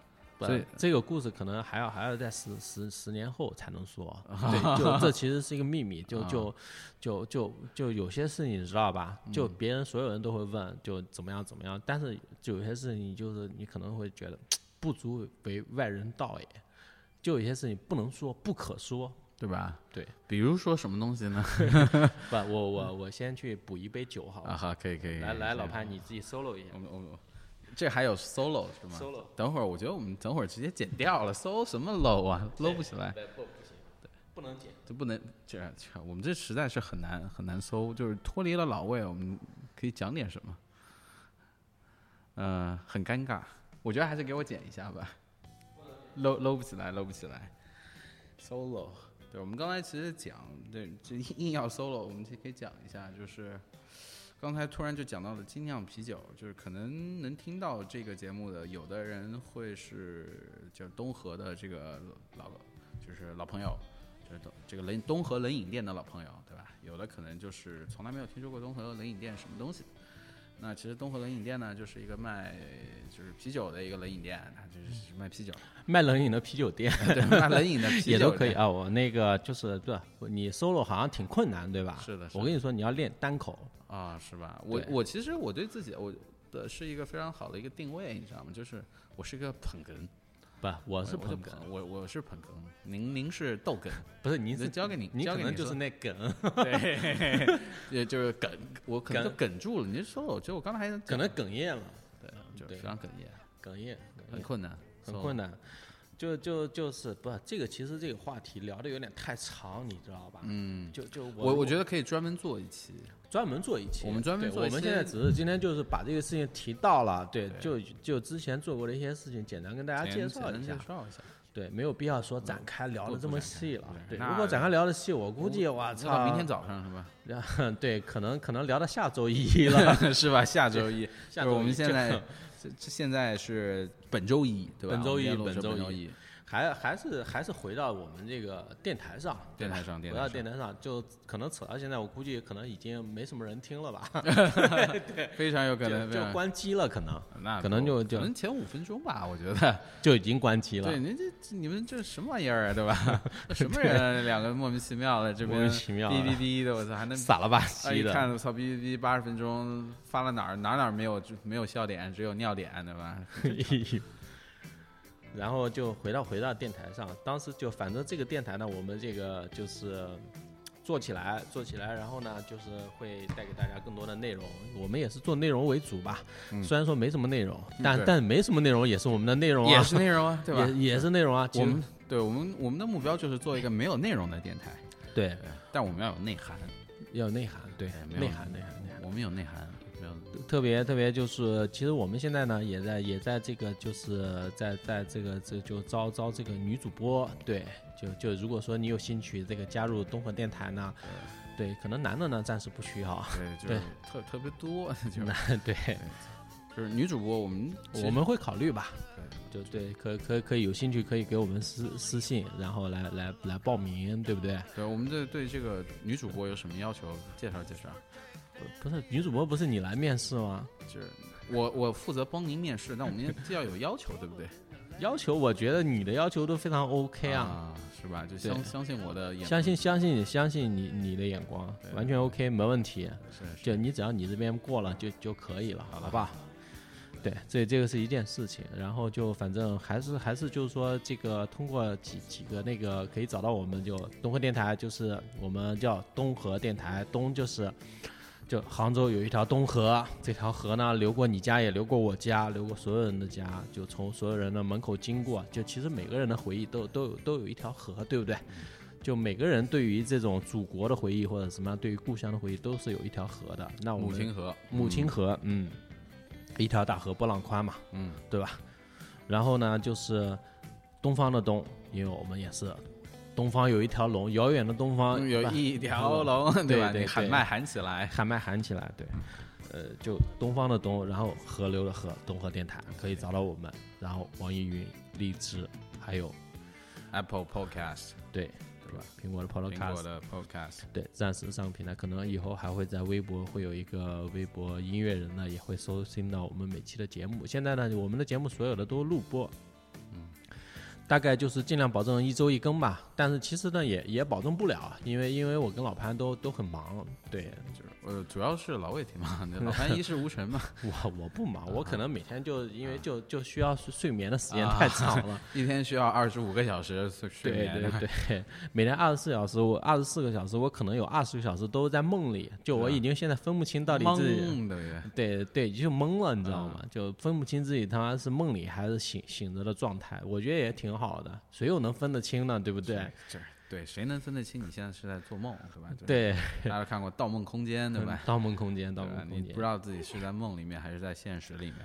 不所以这个故事可能还要还要在十十十年后才能说，对，就这其实是一个秘密，就啊就就就就有些事情你知道吧？就嗯别人所有人都会问，就怎么样怎么样，但是就有些事情就是你可能会觉得不足为外人道也，就有些事情不能说，不可说。对吧？对，比如说什么东西呢？不，我我我先去补一杯酒好啊，了。好，可以可以。来来，老潘，潘你自己 solo 一下我。们我们这还有 solo 是吗 solo 等会儿我觉得我们等会儿直接剪掉了，solo 什么 low 啊，low 不起来，不不行，不能剪。就不能这样。这我们这实在是很难很难搜，就是脱离了老魏，我们可以讲点什么？嗯、很尴尬，我觉得还是给我剪一下吧，low low 不起来，low 不起来，solo。对，我们刚才其实讲，对，就硬要 solo，我们就可以讲一下，就是刚才突然就讲到了精酿啤酒，就是可能能听到这个节目的，有的人会是就是东河的这个老，就是老朋友，就是东这个冷东河冷饮店的老朋友，对吧？有的可能就是从来没有听说过东河冷饮店什么东西。那其实东河冷饮店呢，就是一个卖就是啤酒的一个冷饮店，它就是卖啤酒，卖冷饮的啤酒店对，卖冷饮的啤酒 也都可以啊。我那个就是对你 solo 好像挺困难，对吧？是的是的我跟你说，你要练单口，啊，是吧？我我其实我对自己我的是一个非常好的一个定位，你知道吗？就是我是一个捧哏，不，我是我捧哏，我我是捧哏，您您是逗哏，不是您是那交给你你可能就是那梗，对，也就是梗，我可能就哏哏住了。你就说我，觉得我刚才还可能哽咽了，对，就对非常哽咽，哽咽，很困，难。很困难。就就就是不，这个其实这个话题聊的有点太长，你知道吧？嗯，就就我我觉得得可以专门做一期，专门做一期，我们专门做一期我们现在只是今天就是把这个事情提到了，对，就对就之前做过的一些事情，简单跟大家介绍一下介。绍一下。对，没有必要说展开聊的这么细了。对，如果展开聊的细，我估计我那操，明天早上是吧？上，对，可能可能聊到下周一 了。是吧？下周一，下周一就现在现在是本周一，对吧？本周一本周一，还还是还是回到我们这个电台上，电台上，回到电台上电台上，就可能扯到现在，我估计可能已经没什么人听了吧，非常有可能就就关机了，可能那可能就就可能前五分钟吧，我觉得。就已经关机了对，。您这这你们这什么玩意儿啊，对吧？什么人啊？两个莫名其妙的，这边莫名其妙的哔哔哔的，我操，还能傻了吧啊！唧的，一看，我操，哔哔哔八十分钟发了哪儿哪儿哪儿没有就没有笑点，只有尿点，对吧？然后就回到回到电台上，当时就反正这个电台呢，我们这个就是做起来做起来，然后呢就是会带给大家更多的内容。我们也是做内容为主吧，虽然说没什么内容，但对但没什么内容也是我们的内容啊，也是内容啊，对吧？也也是内容啊。我们对我们我们的目标就是做一个没有内容的电台，对对，但我们要有内涵，要有内涵，对内涵内涵内涵。我们有内涵，特别特别就是，其实我们现在呢也在也在这个就是在在这个这就招招这个女主播，对，就就如果说你有兴趣这个加入东河电台呢，对，可能男的呢暂时不需要，对，就是特特别多，就是那对，就是女主播，我们我们会考虑吧，就对，可可可以有兴趣可以给我们私私信，然后来来来报名，对不对？对我们对对这个女主播有什么要求？介绍介绍。不是女主播不是你来面试吗？就是我我负责帮您面试，那我们这要有要求，对不对？要求我觉得你的要求都非常 OK 啊。啊，是吧？就相相信我的眼，相信相信你相信你你的眼光，对完全 OK 没问题。是是就你只要你这边过了就就可以了，好了好吧？对，这这个是一件事情，然后就反正还是还是就是说这个通过几几个那个可以找到我们就东河电台，就是我们叫东河电台，东就是就杭州有一条东河，这条河呢流过你家也流过我家，流过所有人的家，就从所有人的门口经过，就其实每个人的回忆都都有都有一条河，对不对？就每个人对于这种祖国的回忆或者什么样，对于故乡的回忆都是有一条河的。那我们母亲河，母亲河，嗯，一条大河波浪宽嘛，嗯，对吧？然后呢，就是东方的东，因为我们也是东方有一条龙，遥远的东方嗯有一条龙，吧？对对对你喊麦喊起来，喊麦喊起来，对，呃，就东方的东，然后河流的河，东河电台可以找到我们，然后网易云、荔枝，还有 Apple Podcast 对对吧？苹果的 Podcast，的 Podcast，对，暂时上个平台，可能以后还会在微博会有一个微博音乐人呢，也会收听到我们每期的节目。现在呢，我们的节目所有的都录播，嗯，大概就是尽量保证一周一更吧。但是其实呢，也也保证不了，因为因为我跟老潘都都很忙，对就是呃，主要是老魏挺忙的，老 潘一事无成嘛，我我不忙，我可能每天就因为就就需要睡睡眠的时间太长了。一天需要二十五个小时睡睡对眠，对 对，每天二十四小时，我二十四个小时，我可能有二十个小时都在梦里，就我已经现在分不清到底自己对对，就懵了，你知道吗？就分不清自己他妈是梦里还是醒醒着的状态。我觉得也挺好的，谁又能分得清呢？对不对？这对谁能分得清你现在是在做梦，对吧？对，大家都看过《盗梦空间》，对吧？盗梦空间，盗梦空间你不知。道自己是在梦里面还是在现实里面。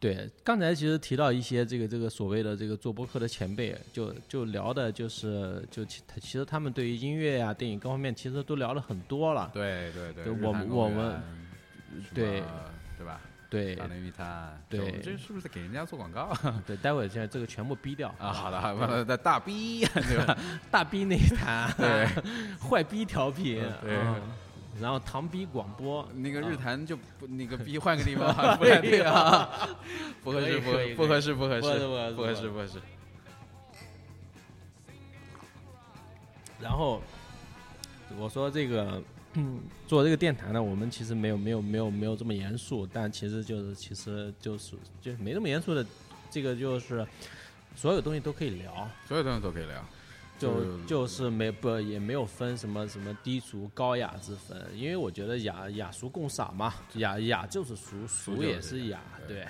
对，刚才其实提到一些这个这个所谓的这个做播客的前辈，就就聊的就是就其他其实他们对于音乐呀、电影各方面其实都聊了很多了。对对对，我们我们对对吧？对大内密探，对。这是不是在给人家做广告？对，待会儿现在这个全部逼掉。啊？好的，好的，在大逼，对吧？大逼那一谈，对，坏逼调频，对。嗯。然后唐逼广播，那个啊日坛就不那个逼换个地方，不太对啊，不合适，不不合适，不合适，不合适不合适。不合适，不合适。然后我说这个，嗯，做这个电台呢，我们其实没有没有没有没有这么严肃，但其实就是其实就是就没那么严肃的，这个就是所有东西都可以聊，所有东西都可以聊，就就是没不也没有分什么什么低俗高雅之分，因为我觉得雅雅俗共赏嘛，雅雅就是俗，俗也是雅，对对。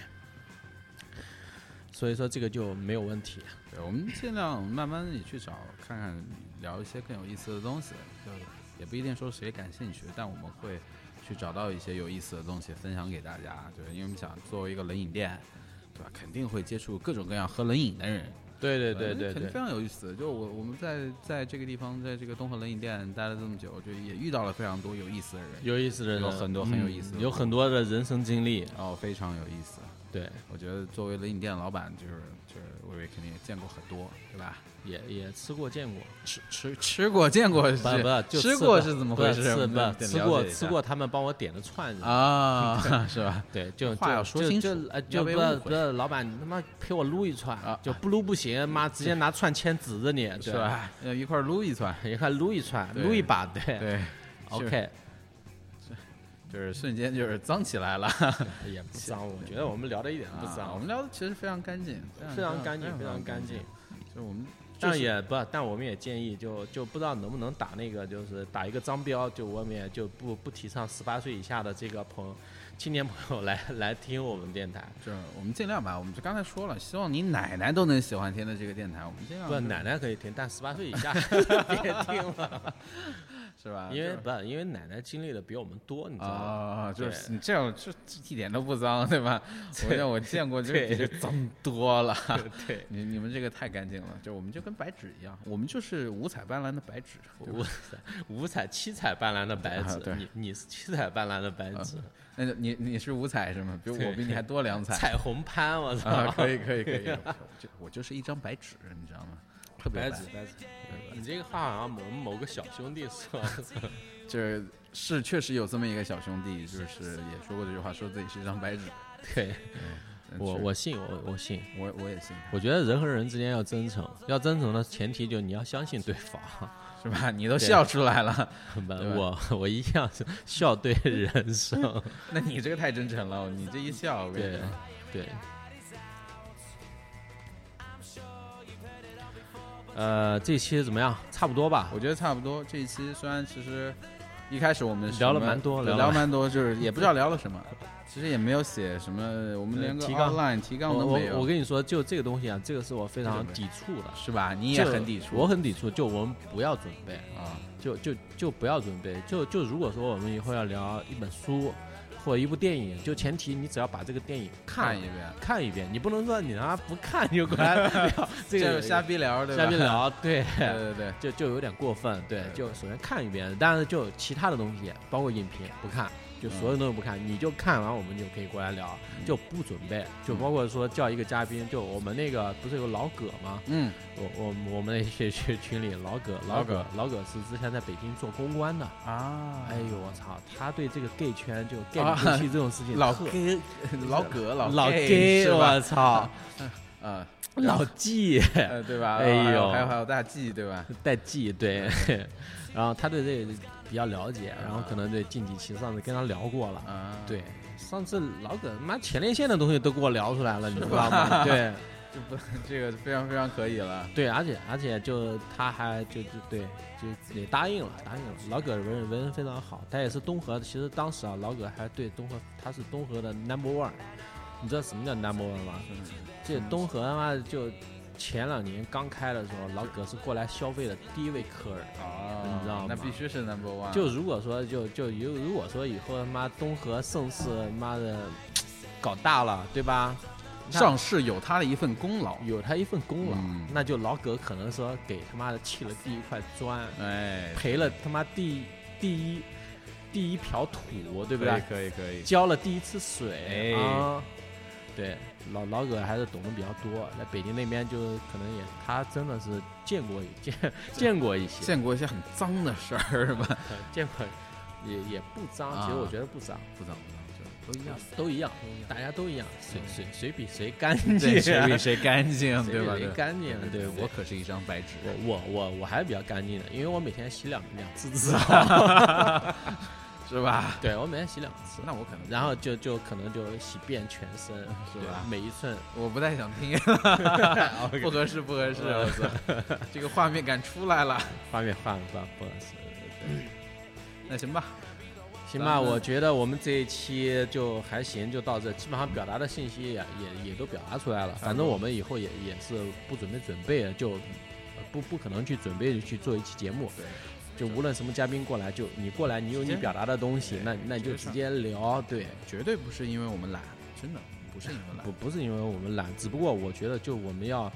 所以说这个就没有问题。对，我们尽量慢慢也去找看看，聊一些更有意思的东西。就也不一定说谁感兴趣，但我们会去找到一些有意思的东西分享给大家。对，因为我们想作为一个冷饮店，对吧？肯定会接触各种各样喝冷饮的人。对对对对对肯定非，常有意思。就我我们在在这个地方，在这个东河冷饮店待了这么久，就也遇到了非常多有意思的人，有意思的人，有很多很有意思嗯有很多的人生经历。哦，非常有意思。对，我觉得作为冷饮店老板，就是就是微微肯定也见过很多，对吧？也也吃过见过，吃吃吃过见过是不不就吃吃过是怎么回事？不得吃过吃过他们帮我点的串子。啊，是吧？对，就话要说清楚就呃就不不是老板，你他妈陪我撸一串啊就不撸不行，妈直接拿串签指着你，是？吧？要一块撸一串，一块撸一串，撸一把，对对，OK，就是瞬间就是脏起来了。也不脏，我觉得我们聊的一点都不啊我，们聊的其实非常干净，非常干净，非常干净。。就是我们但也不，但我们也建议，就就不知道能不能打那个，就是打一个张标，就我们也就不不提倡十八岁以下的这个朋友青年朋友来来听我们电台。就是我们尽量吧，我们就刚才说了，希望你奶奶都能喜欢听的这个电台，我们尽量不，奶奶可以听，但十八岁以下 别听了。是吧？因为就是不，因为奶奶经历的比我们多，你知道吗？啊，就是你这样，这这一点都不脏，对吧？我见我见过，这对比这 脏多了。对，你你们这个太干净了，就我们就跟白纸一样，我们就是五彩斑斓的白纸。五彩五彩七彩斑斓的白纸，啊对你你是七彩斑斓的白纸，那就你你是五彩是吗？比我比你还多两 彩。彩虹潘，我操！啊，可以可以可以，我就我就是一张白纸，你知道吗？特别白纸白纸，你这个话好像某某个小兄弟说的，就是是确实有这么一个小兄弟，就是也说过这句话，说自己是一张白纸。对嗯我我信我我信，我我也信，我觉得人和人之间要真诚，要真诚的前提就你要相信对方。是吧？你都笑出来了，我我一样是笑对人生，那你这个太真诚了，你这一笑，我跟你对，对。呃，这期怎么样？差不多吧。我觉得差不多。这一期虽然其实一开始我们聊了蛮多聊了聊蛮多，就是也不知道聊了什么，其实也没有写什么，我们连个呃提纲 outline 提纲我我都没有，我跟你说，就这个东西啊，这个是我非常抵触的。是吧？你也很抵触，我很抵触。就我们不要准备，啊，就就就不要准备。就就如果说我们以后要聊一本书或者一部电影，就前提你只要把这个电影看看一遍，看一遍，你不能说你他妈不看就过来 聊这个瞎逼聊，对吧？瞎逼，聊，对。对对对，就就有点过分，对，就首先看一遍，但是就其他的东西，包括影评不看，就所有东西不看，你就看完我们就可以过来聊，就不准备，就包括说叫一个嘉宾，就我们那个不是有老葛吗？嗯，我我我们那些群群里老葛老葛老葛是之前在北京做公关的，啊，哎呦我操，他对这个 gay 圈就 gay 啊里 gay 气这种事情 老特 gay 老葛老老 gay 我？操，啊，老纪呃，对吧？哎呦还有还有大 G 对吧？带 G 对，然后他对这个比较了解，然后可能对竞技骑上次跟他聊过了，啊，对，上次老葛妈前列腺的东西都给我聊出来了，你知道吗？对就不这个非常非常可以了。对，而且而且就他还就就对就也答应了，答应了。老葛人人人非常好，他也是东河，其实当时啊，老葛还对东河他是东河的 number one，你知道什么叫 number one 吗？这东河他妈就前两年刚开的时候，老葛是过来消费的第一位客人。哦你知道吗那必须是 number one。就如果说就就如如果说以后他妈东河盛世妈的 搞大了，对吧？上市有他的一份功劳。有他一份功劳，嗯那就老葛可能说给他妈的砌了第一块砖，哎，赔了他妈第第一第一瓢土，对不对？可以可以。浇了第一次水。对，老老葛还是懂得比较多，在北京那边就可能也他真的是见过一见 见过一些，见过一些很脏的事儿是吧？呃见过也也不脏，其实啊我觉得不脏。不脏不脏，就都一样。都一样，大家都一样，谁谁谁比谁 干净，谁比谁干净，对吧？谁干净，对我？可是一张白纸。我我我我还是比较干净的，因为我每天洗两两次澡，是吧？对我每天洗两次，那我可能，然后就就可能就洗遍全身，是吧每一寸，我不太想听，不合适，不合适，我操，这个画面感出来了。画面换了不不合适。那行吧，行吧，我觉得我们这一期就还行，就到这，基本上表达的信息也也也都表达出来了。反正我们以后也也是不准备准备，就呃不不可能去准备去做一期节目。对，就无论什么嘉宾过来，就你过来，你有你表达的东西，那那你就直接聊。对，绝对不是因为我们懒，真的不是因为懒不，不是因为我们懒，只不过我觉得就我们要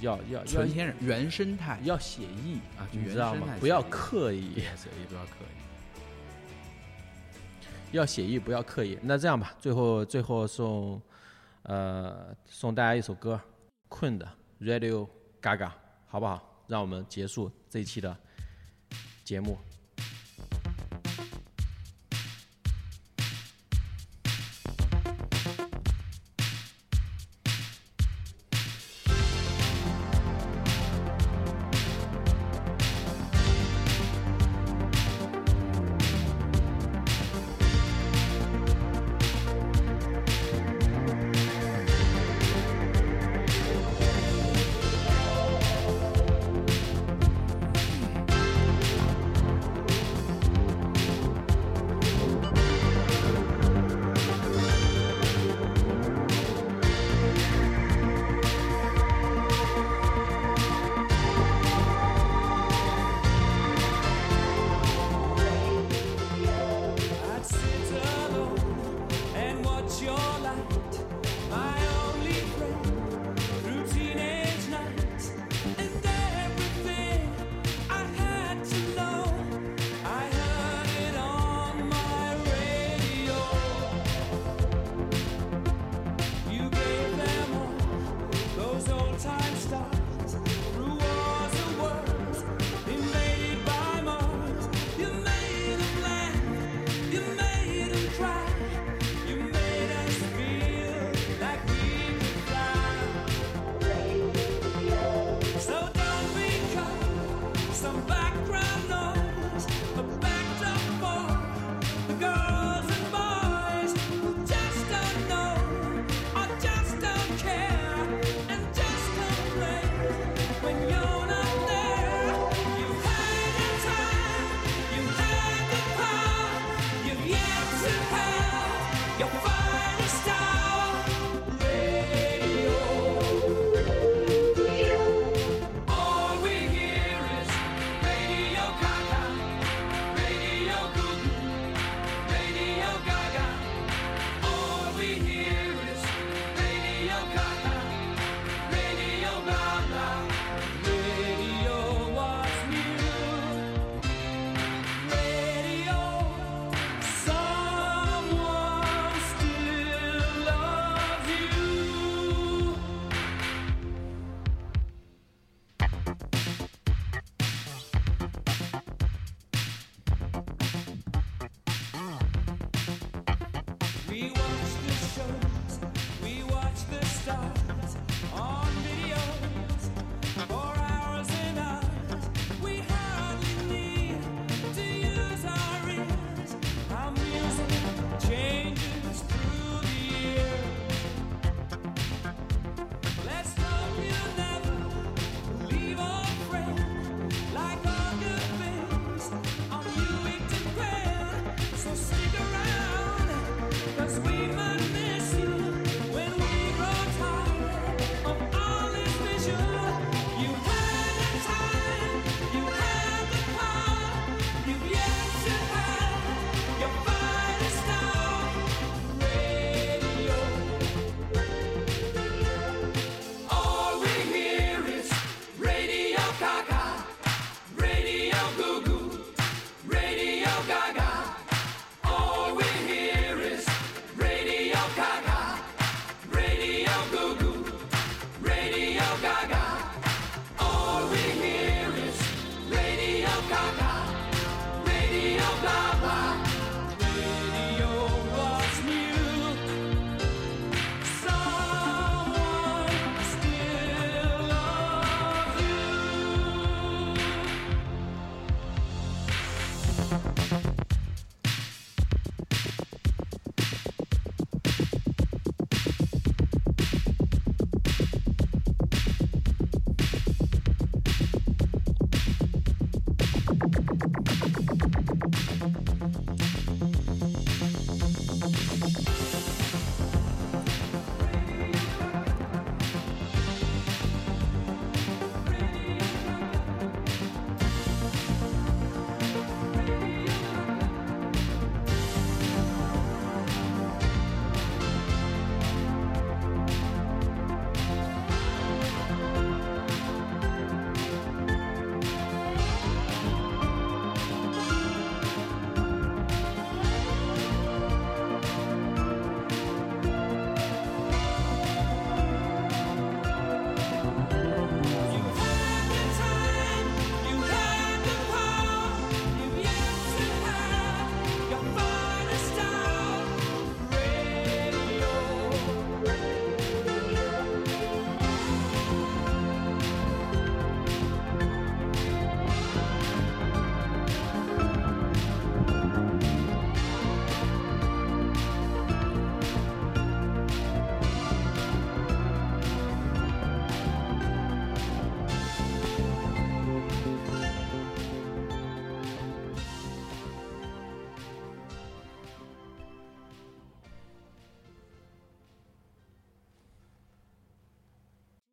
要要要纯天然原生态要写意啊就原你知道？吗不要刻意，写意不要刻意。要写意，不要刻意。那这样吧，最后最后送，呃，送大家一首歌，困的 Radio Gaga，好不好？让我们结束这一期的节目。